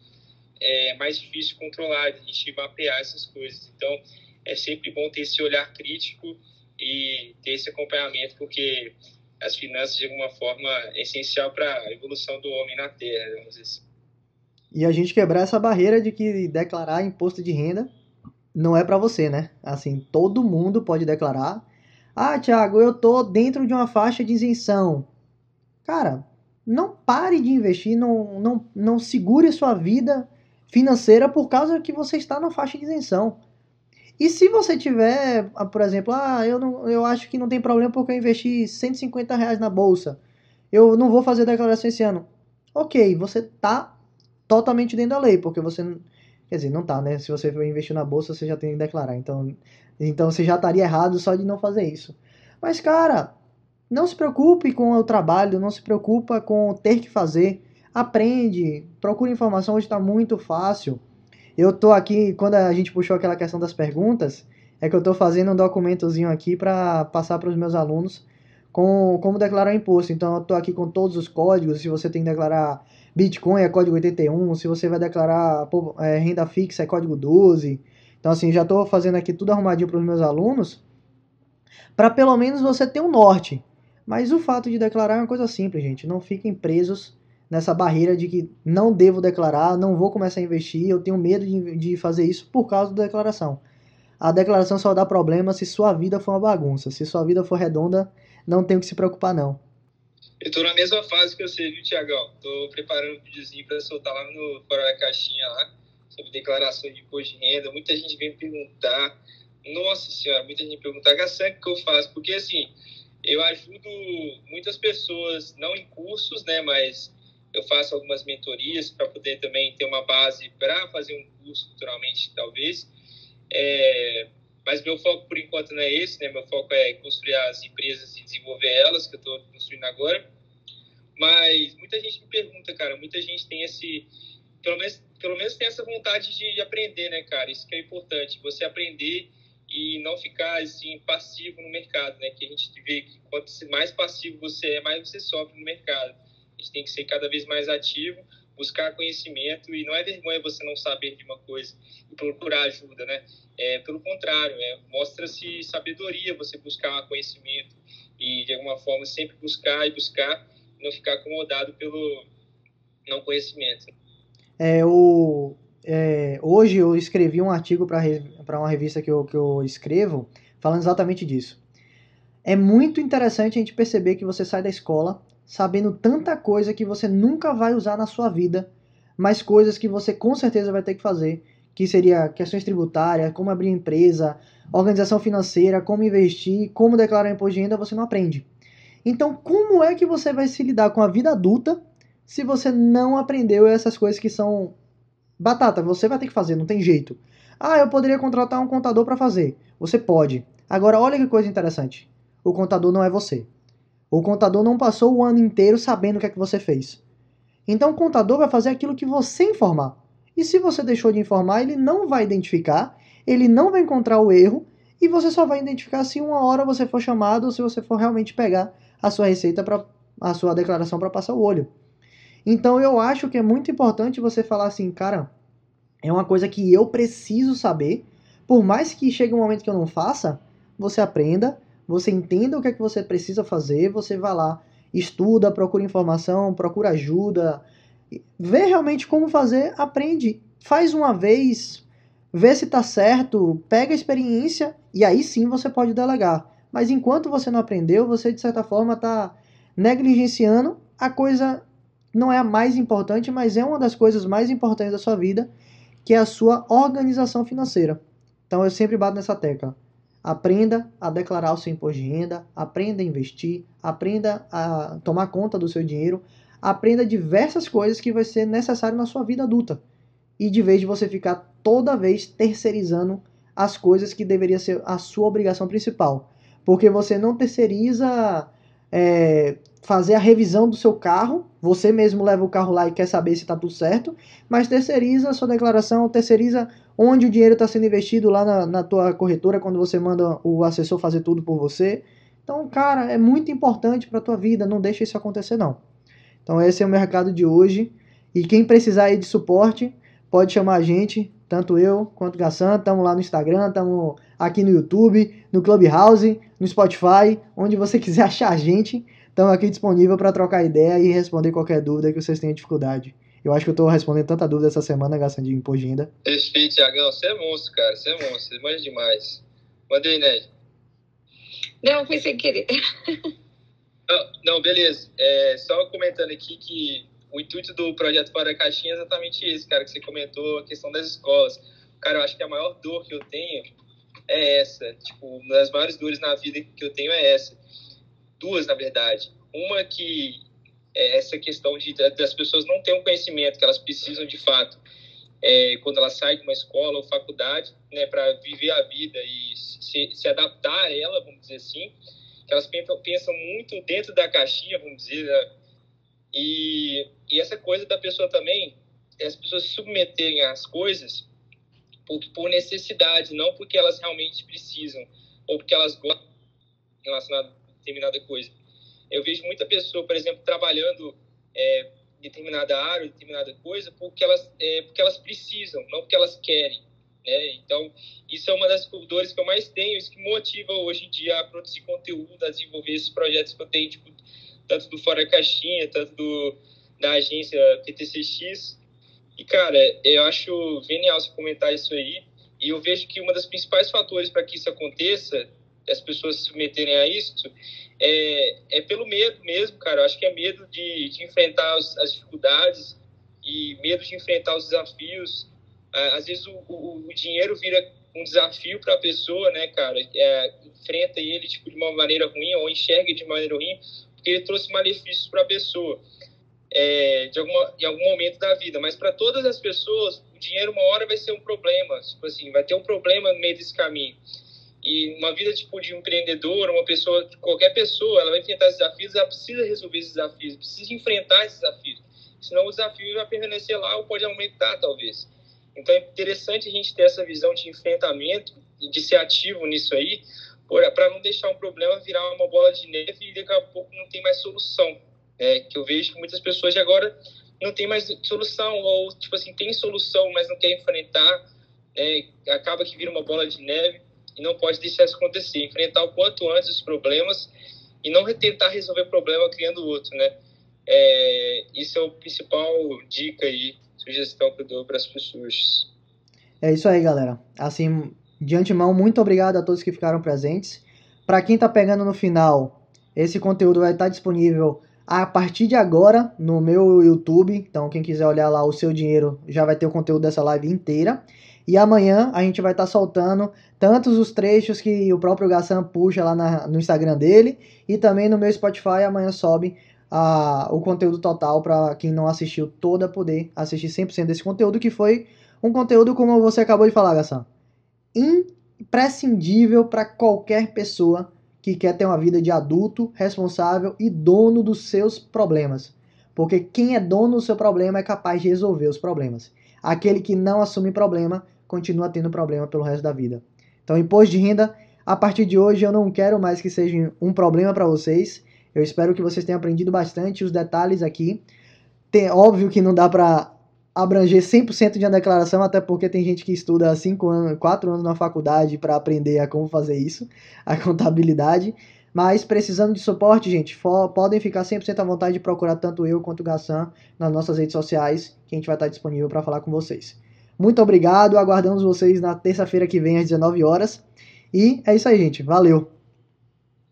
é mais difícil controlar, a gente mapear essas coisas. Então, é sempre bom ter esse olhar crítico e ter esse acompanhamento, porque as finanças, de alguma forma, é essencial para a evolução do homem na Terra, vamos dizer assim. E a gente quebrar essa barreira de que declarar imposto de renda não é para você, né? Assim, todo mundo pode declarar. Ah, Thiago, eu tô dentro de uma faixa de isenção. Cara, não pare de investir, não, não, não segure sua vida financeira por causa que você está na faixa de isenção. E se você tiver, ah, por exemplo, ah, eu, não, eu acho que não tem problema porque eu investi 150 reais na bolsa, eu não vou fazer declaração esse ano. Ok, você está totalmente dentro da lei, porque você, quer dizer, não tá, né? Se você for investir na bolsa, você já tem que declarar. Então, então você já estaria errado só de não fazer isso. Mas, cara, não se preocupe com o trabalho, não se preocupa com ter que fazer. Aprende, procure informação, hoje está muito fácil. Eu tô aqui, quando a gente puxou aquela questão das perguntas, é que eu estou fazendo um documentozinho aqui para passar para os meus alunos com como declarar imposto. Então eu estou aqui com todos os códigos, se você tem que declarar Bitcoin é código 81, se você vai declarar é, renda fixa é código 12. Então assim, já estou fazendo aqui tudo arrumadinho para os meus alunos, para pelo menos você ter um norte. Mas o fato de declarar é uma coisa simples, gente. Não fiquem presos nessa barreira de que não devo declarar, não vou começar a investir, eu tenho medo de, de fazer isso por causa da declaração. A declaração só dá problema se sua vida for uma bagunça. Se sua vida for redonda, não tem que se preocupar, não. Eu tô na mesma fase que você, viu, Tiagão? Tô preparando um videozinho para soltar lá no Fora da Caixinha lá, sobre declaração de imposto de renda. Muita gente vem perguntar. Nossa senhora, muita gente pergunta, Gassan, o que eu faço? Porque assim, eu ajudo muitas pessoas, não em cursos, né, mas eu faço algumas mentorias para poder também ter uma base para fazer um curso, naturalmente, talvez. É, mas meu foco, por enquanto, não é esse, né? Meu foco é construir as empresas e desenvolver elas, que eu estou construindo agora. Mas muita gente me pergunta, cara, muita gente tem esse... Pelo menos, pelo menos tem essa vontade de aprender, né, cara? Isso que é importante, você aprender e não ficar assim passivo no mercado, né? Que a gente vê que quanto mais passivo você é, mais você sofre no mercado. A gente tem que ser cada vez mais ativo, buscar conhecimento e não é vergonha você não saber de uma coisa e procurar ajuda, né? É pelo contrário, é, mostra-se sabedoria você buscar conhecimento e de alguma forma sempre buscar e buscar, não ficar acomodado pelo não conhecimento. É o é, hoje eu escrevi um artigo para uma revista que eu, que eu escrevo falando exatamente disso. É muito interessante a gente perceber que você sai da escola sabendo tanta coisa que você nunca vai usar na sua vida, mas coisas que você com certeza vai ter que fazer, que seria questões tributárias, como abrir empresa, organização financeira, como investir, como declarar imposto de renda, você não aprende. Então, como é que você vai se lidar com a vida adulta se você não aprendeu essas coisas que são Batata, você vai ter que fazer, não tem jeito. Ah, eu poderia contratar um contador para fazer. Você pode. Agora, olha que coisa interessante. O contador não é você. O contador não passou o ano inteiro sabendo o que é que você fez. Então, o contador vai fazer aquilo que você informar. E se você deixou de informar, ele não vai identificar, ele não vai encontrar o erro e você só vai identificar se uma hora você for chamado ou se você for realmente pegar a sua receita para a sua declaração para passar o olho. Então eu acho que é muito importante você falar assim, cara, é uma coisa que eu preciso saber. Por mais que chegue um momento que eu não faça, você aprenda, você entenda o que é que você precisa fazer, você vá lá, estuda, procura informação, procura ajuda, vê realmente como fazer, aprende, faz uma vez, vê se tá certo, pega a experiência e aí sim você pode delegar. Mas enquanto você não aprendeu, você de certa forma está negligenciando a coisa não é a mais importante, mas é uma das coisas mais importantes da sua vida, que é a sua organização financeira. Então eu sempre bato nessa tecla. Aprenda a declarar o seu imposto de renda, aprenda a investir, aprenda a tomar conta do seu dinheiro, aprenda diversas coisas que vai ser necessário na sua vida adulta. E de vez de você ficar toda vez terceirizando as coisas que deveria ser a sua obrigação principal. Porque você não terceiriza é, fazer a revisão do seu carro, você mesmo leva o carro lá e quer saber se está tudo certo, mas terceiriza a sua declaração, terceiriza onde o dinheiro está sendo investido lá na, na tua corretora quando você manda o assessor fazer tudo por você. Então, cara, é muito importante para a tua vida, não deixa isso acontecer não. Então esse é o meu recado de hoje. E quem precisar aí de suporte, pode chamar a gente, tanto eu quanto o Gassan, estamos lá no Instagram, estamos aqui no YouTube, no Clubhouse, no Spotify, onde você quiser achar a gente. Estamos aqui disponível para trocar ideia e responder qualquer dúvida que vocês tenham dificuldade. Eu acho que eu estou respondendo tanta dúvida essa semana, gastando de renda. Perfeito, Tiagão. Você é monstro, cara. Você é monstro. Você manja demais. Mandei, Ned. Não, foi sem querer. Não, não beleza. É, só comentando aqui que o intuito do projeto Para a Caixinha é exatamente esse, cara, que você comentou, a questão das escolas. Cara, eu acho que a maior dor que eu tenho é essa. Tipo, uma das maiores dores na vida que eu tenho é essa duas, na verdade. Uma que é essa questão de das pessoas não terem um conhecimento que elas precisam de fato é, quando elas saem de uma escola ou faculdade, né, para viver a vida e se, se, adaptar a ela, vamos dizer assim, que elas pensam, pensam muito dentro da caixinha, vamos dizer, né? e, e essa coisa da pessoa também, as pessoas se submeterem às coisas por, por necessidade, não porque elas realmente precisam ou porque elas gostam relacionado determinada coisa. Eu vejo muita pessoa, por exemplo, trabalhando é, determinada área, determinada coisa, porque elas, é, porque elas precisam, não porque elas querem. Né? Então, isso é uma das dores que eu mais tenho, isso que motiva hoje em dia a produzir conteúdo, a desenvolver esses projetos que eu tenho, tipo, tanto do Fora Caixinha, tanto do, da agência PTCX. E, cara, eu acho genial você comentar isso aí. E eu vejo que uma das principais fatores para que isso aconteça as pessoas se submeterem a isso é, é pelo medo mesmo, cara. Eu acho que é medo de, de enfrentar as, as dificuldades e medo de enfrentar os desafios. Às vezes o, o, o dinheiro vira um desafio para a pessoa, né, cara? É, enfrenta ele tipo, de uma maneira ruim ou enxerga de maneira ruim, porque ele trouxe malefícios para a pessoa é, de alguma, em algum momento da vida. Mas para todas as pessoas, o dinheiro uma hora vai ser um problema. Tipo assim, vai ter um problema no meio desse caminho. E uma vida tipo de empreendedor, uma pessoa, qualquer pessoa, ela vai enfrentar esses desafios, ela precisa resolver esses desafios, precisa enfrentar esses desafios. Senão o desafio vai permanecer lá ou pode aumentar, talvez. Então é interessante a gente ter essa visão de enfrentamento e de ser ativo nisso aí, para não deixar um problema virar uma bola de neve e daqui a pouco não tem mais solução. É, que eu vejo que muitas pessoas de agora não tem mais solução, ou tipo assim, tem solução, mas não quer enfrentar, é, acaba que vira uma bola de neve e não pode deixar isso acontecer. Enfrentar o quanto antes os problemas e não tentar resolver problema criando outro, né? É, isso é o principal dica aí, sugestão que eu dou para as pessoas. É isso aí, galera. Assim, de antemão, muito obrigado a todos que ficaram presentes. Para quem está pegando no final, esse conteúdo vai estar disponível a partir de agora no meu YouTube. Então, quem quiser olhar lá o seu dinheiro já vai ter o conteúdo dessa live inteira. E amanhã a gente vai estar soltando tantos os trechos que o próprio Gassan puxa lá na, no Instagram dele e também no meu Spotify. Amanhã sobe a, o conteúdo total para quem não assistiu toda poder assistir 100% desse conteúdo, que foi um conteúdo, como você acabou de falar, Gassan, imprescindível para qualquer pessoa que quer ter uma vida de adulto, responsável e dono dos seus problemas. Porque quem é dono do seu problema é capaz de resolver os problemas. Aquele que não assume problema continua tendo problema pelo resto da vida. Então, imposto de renda, a partir de hoje eu não quero mais que seja um problema para vocês. Eu espero que vocês tenham aprendido bastante os detalhes aqui. Tem, óbvio que não dá para abranger 100% de uma declaração, até porque tem gente que estuda 5 anos, 4 anos na faculdade para aprender a como fazer isso, a contabilidade. Mas precisando de suporte, gente, podem ficar 100% à vontade de procurar tanto eu quanto o Gassan nas nossas redes sociais, que a gente vai estar disponível para falar com vocês. Muito obrigado, aguardamos vocês na terça-feira que vem às 19 horas. E é isso aí, gente. Valeu!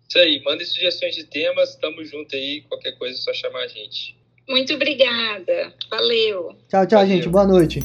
Isso aí, mandem sugestões de temas, tamo junto aí, qualquer coisa é só chamar a gente. Muito obrigada. Valeu. Tchau, tchau, Valeu. gente. Boa noite.